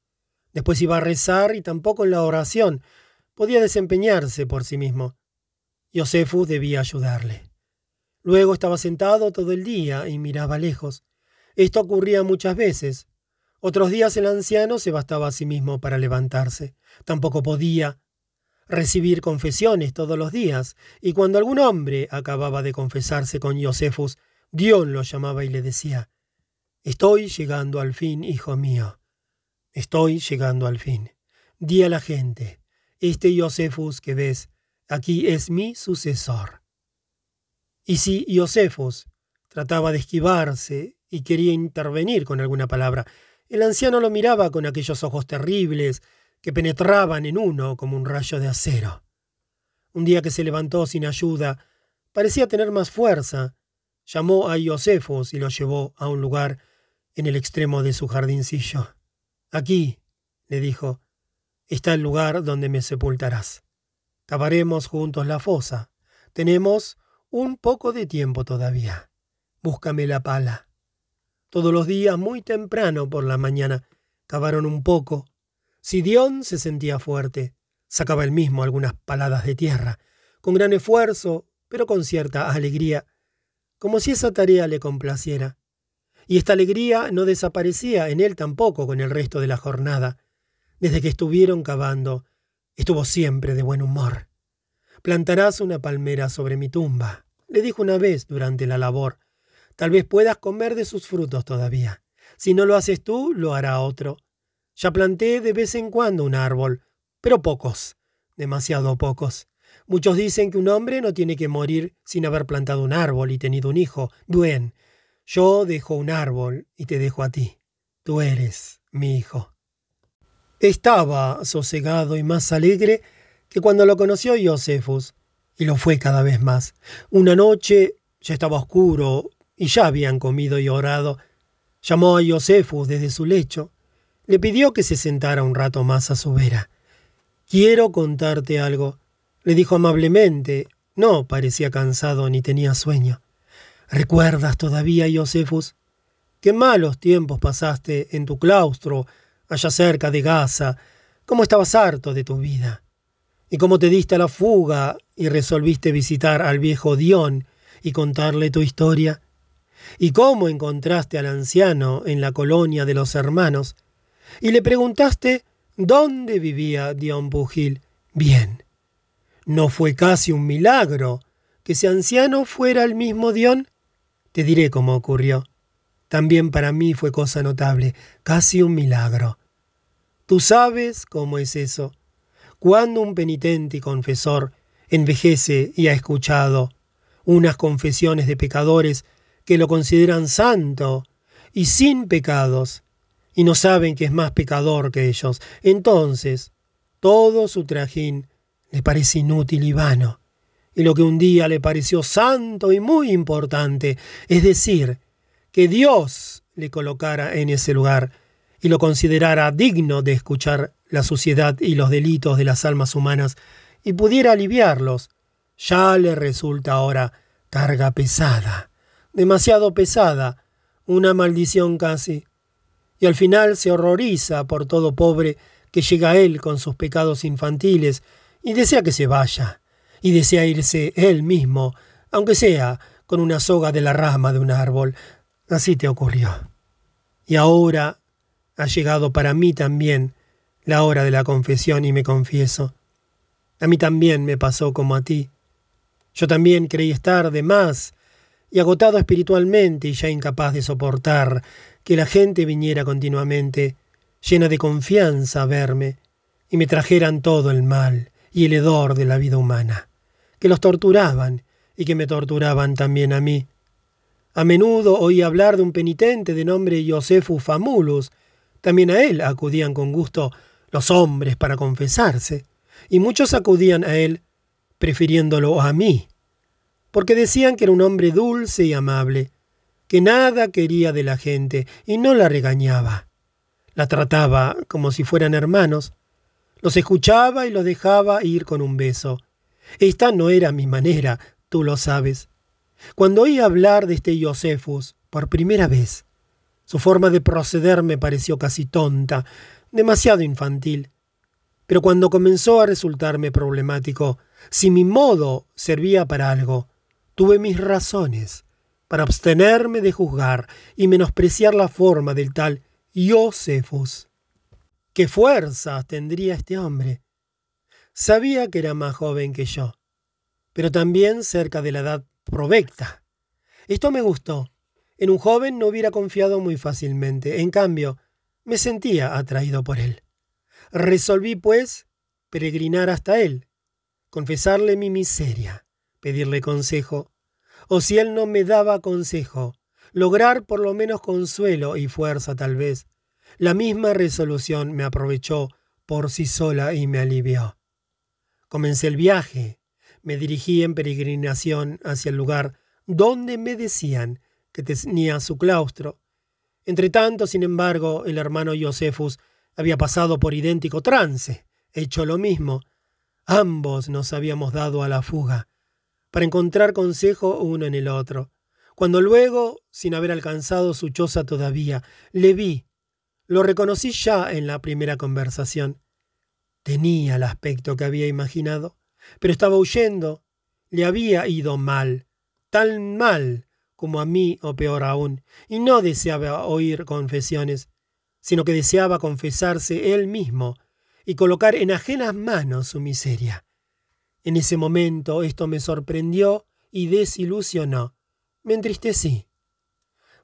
Después iba a rezar y tampoco en la oración podía desempeñarse por sí mismo. Josefus debía ayudarle. Luego estaba sentado todo el día y miraba lejos. Esto ocurría muchas veces. Otros días el anciano se bastaba a sí mismo para levantarse. Tampoco podía recibir confesiones todos los días, y cuando algún hombre acababa de confesarse con Josefus, Dios lo llamaba y le decía, Estoy llegando al fin, hijo mío. Estoy llegando al fin. Di a la gente, este Josefus que ves, aquí es mi sucesor. Y si Josefos trataba de esquivarse y quería intervenir con alguna palabra, el anciano lo miraba con aquellos ojos terribles que penetraban en uno como un rayo de acero. Un día que se levantó sin ayuda, parecía tener más fuerza, llamó a Josefos y lo llevó a un lugar en el extremo de su jardincillo. Aquí, le dijo, está el lugar donde me sepultarás. Cavaremos juntos la fosa. Tenemos un poco de tiempo todavía. Búscame la pala. Todos los días, muy temprano por la mañana, cavaron un poco. Sidión se sentía fuerte. Sacaba él mismo algunas paladas de tierra, con gran esfuerzo, pero con cierta alegría, como si esa tarea le complaciera. Y esta alegría no desaparecía en él tampoco con el resto de la jornada. Desde que estuvieron cavando, estuvo siempre de buen humor. Plantarás una palmera sobre mi tumba, le dijo una vez durante la labor. Tal vez puedas comer de sus frutos todavía. Si no lo haces tú, lo hará otro. Ya planté de vez en cuando un árbol, pero pocos, demasiado pocos. Muchos dicen que un hombre no tiene que morir sin haber plantado un árbol y tenido un hijo. Duen, yo dejo un árbol y te dejo a ti. Tú eres mi hijo. Estaba sosegado y más alegre que cuando lo conoció Josefus, y lo fue cada vez más. Una noche ya estaba oscuro y ya habían comido y orado. Llamó a Josefus desde su lecho. Le pidió que se sentara un rato más a su vera. Quiero contarte algo, le dijo amablemente. No parecía cansado ni tenía sueño. ¿Recuerdas todavía, Josefus? Qué malos tiempos pasaste en tu claustro, allá cerca de Gaza, cómo estabas harto de tu vida y cómo te diste a la fuga y resolviste visitar al viejo Dion y contarle tu historia, y cómo encontraste al anciano en la colonia de los hermanos, y le preguntaste dónde vivía Dion Bugil. Bien, ¿no fue casi un milagro que ese anciano fuera el mismo Dion? Te diré cómo ocurrió. También para mí fue cosa notable, casi un milagro. Tú sabes cómo es eso cuando un penitente y confesor envejece y ha escuchado unas confesiones de pecadores que lo consideran santo y sin pecados, y no saben que es más pecador que ellos, entonces todo su trajín le parece inútil y vano, y lo que un día le pareció santo y muy importante, es decir, que Dios le colocara en ese lugar y lo considerara digno de escuchar la suciedad y los delitos de las almas humanas y pudiera aliviarlos, ya le resulta ahora carga pesada, demasiado pesada, una maldición casi, y al final se horroriza por todo pobre que llega a él con sus pecados infantiles y desea que se vaya, y desea irse él mismo, aunque sea con una soga de la rama de un árbol. Así te ocurrió. Y ahora ha llegado para mí también la hora de la confesión y me confieso. A mí también me pasó como a ti. Yo también creí estar de más y agotado espiritualmente y ya incapaz de soportar que la gente viniera continuamente, llena de confianza a verme, y me trajeran todo el mal y el hedor de la vida humana, que los torturaban y que me torturaban también a mí. A menudo oí hablar de un penitente de nombre Josephus Famulus. También a él acudían con gusto los hombres para confesarse, y muchos acudían a él prefiriéndolo a mí, porque decían que era un hombre dulce y amable, que nada quería de la gente y no la regañaba. La trataba como si fueran hermanos, los escuchaba y los dejaba ir con un beso. Esta no era mi manera, tú lo sabes. Cuando oí hablar de este Josephus por primera vez, su forma de proceder me pareció casi tonta, demasiado infantil. Pero cuando comenzó a resultarme problemático, si mi modo servía para algo, tuve mis razones para abstenerme de juzgar y menospreciar la forma del tal Josephus. ¿Qué fuerzas tendría este hombre? Sabía que era más joven que yo, pero también cerca de la edad provecta. Esto me gustó. En un joven no hubiera confiado muy fácilmente. En cambio, me sentía atraído por él. Resolví, pues, peregrinar hasta él, confesarle mi miseria, pedirle consejo, o si él no me daba consejo, lograr por lo menos consuelo y fuerza tal vez. La misma resolución me aprovechó por sí sola y me alivió. Comencé el viaje, me dirigí en peregrinación hacia el lugar donde me decían que tenía su claustro. Entre tanto, sin embargo, el hermano Josephus había pasado por idéntico trance, hecho lo mismo. Ambos nos habíamos dado a la fuga, para encontrar consejo uno en el otro. Cuando luego, sin haber alcanzado su choza todavía, le vi, lo reconocí ya en la primera conversación. Tenía el aspecto que había imaginado pero estaba huyendo. Le había ido mal, tan mal como a mí o peor aún, y no deseaba oír confesiones, sino que deseaba confesarse él mismo y colocar en ajenas manos su miseria. En ese momento esto me sorprendió y desilusionó. Me entristecí.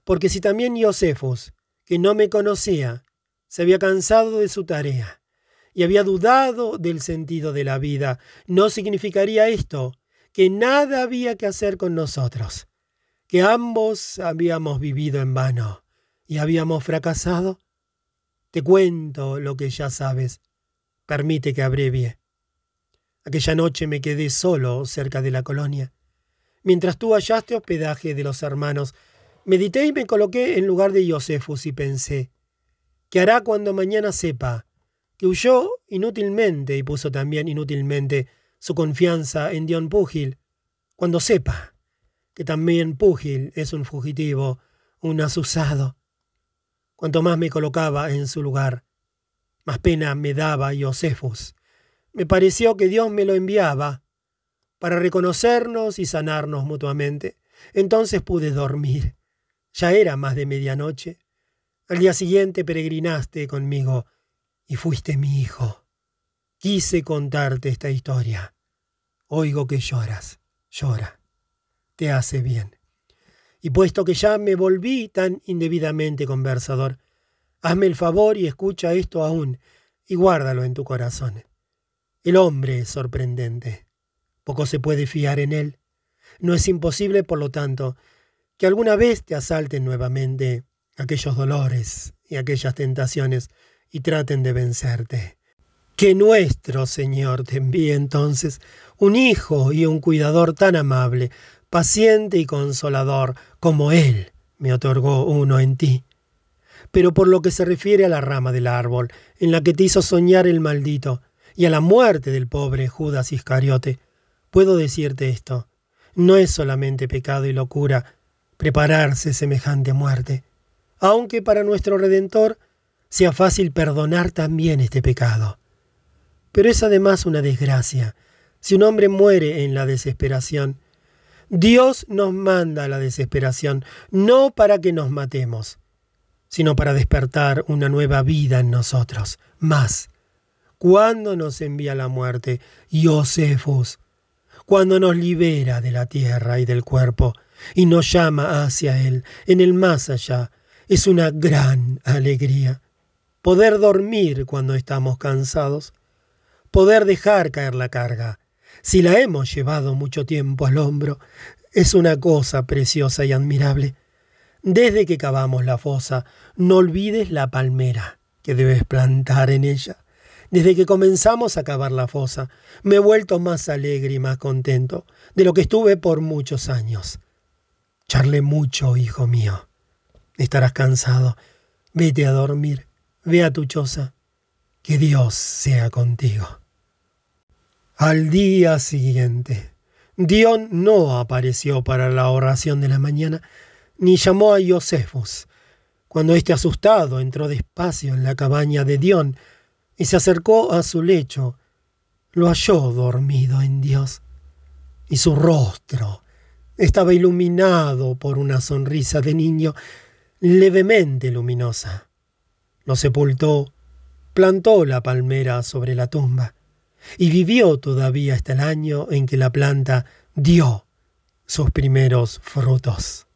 Porque si también Josefus, que no me conocía, se había cansado de su tarea, y había dudado del sentido de la vida, no significaría esto que nada había que hacer con nosotros, que ambos habíamos vivido en vano y habíamos fracasado. Te cuento lo que ya sabes. Permite que abrevie. Aquella noche me quedé solo cerca de la colonia. Mientras tú hallaste hospedaje de los hermanos, medité y me coloqué en lugar de Josefus y pensé, ¿qué hará cuando mañana sepa que huyó inútilmente y puso también inútilmente su confianza en Dion Púgil, cuando sepa que también Púgil es un fugitivo, un asusado. Cuanto más me colocaba en su lugar, más pena me daba Josefus. Me pareció que Dios me lo enviaba para reconocernos y sanarnos mutuamente. Entonces pude dormir. Ya era más de medianoche. Al día siguiente peregrinaste conmigo y fuiste mi hijo. Quise contarte esta historia. Oigo que lloras. Llora. Te hace bien. Y puesto que ya me volví tan indebidamente conversador, hazme el favor y escucha esto aún, y guárdalo en tu corazón. El hombre es sorprendente. Poco se puede fiar en él. No es imposible, por lo tanto, que alguna vez te asalten nuevamente aquellos dolores y aquellas tentaciones y traten de vencerte. Que nuestro Señor te envíe entonces un hijo y un cuidador tan amable, paciente y consolador como Él me otorgó uno en ti. Pero por lo que se refiere a la rama del árbol, en la que te hizo soñar el maldito, y a la muerte del pobre Judas Iscariote, puedo decirte esto. No es solamente pecado y locura prepararse semejante muerte, aunque para nuestro Redentor sea fácil perdonar también este pecado. pero es además una desgracia. Si un hombre muere en la desesperación, Dios nos manda a la desesperación, no para que nos matemos, sino para despertar una nueva vida en nosotros. Más, cuando nos envía la muerte, Josefus, cuando nos libera de la tierra y del cuerpo y nos llama hacia Él, en el más allá, es una gran alegría. Poder dormir cuando estamos cansados, poder dejar caer la carga. Si la hemos llevado mucho tiempo al hombro, es una cosa preciosa y admirable. Desde que cavamos la fosa, no olvides la palmera que debes plantar en ella. Desde que comenzamos a cavar la fosa, me he vuelto más alegre y más contento de lo que estuve por muchos años. Charle mucho, hijo mío. Estarás cansado. Vete a dormir. Ve a tu choza. Que Dios sea contigo. Al día siguiente, Dion no apareció para la oración de la mañana, ni llamó a Josefus. Cuando éste asustado entró despacio en la cabaña de Dion, y se acercó a su lecho, lo halló dormido en Dios, y su rostro estaba iluminado por una sonrisa de niño levemente luminosa. Lo sepultó, plantó la palmera sobre la tumba, y vivió todavía hasta el año en que la planta dio sus primeros frutos.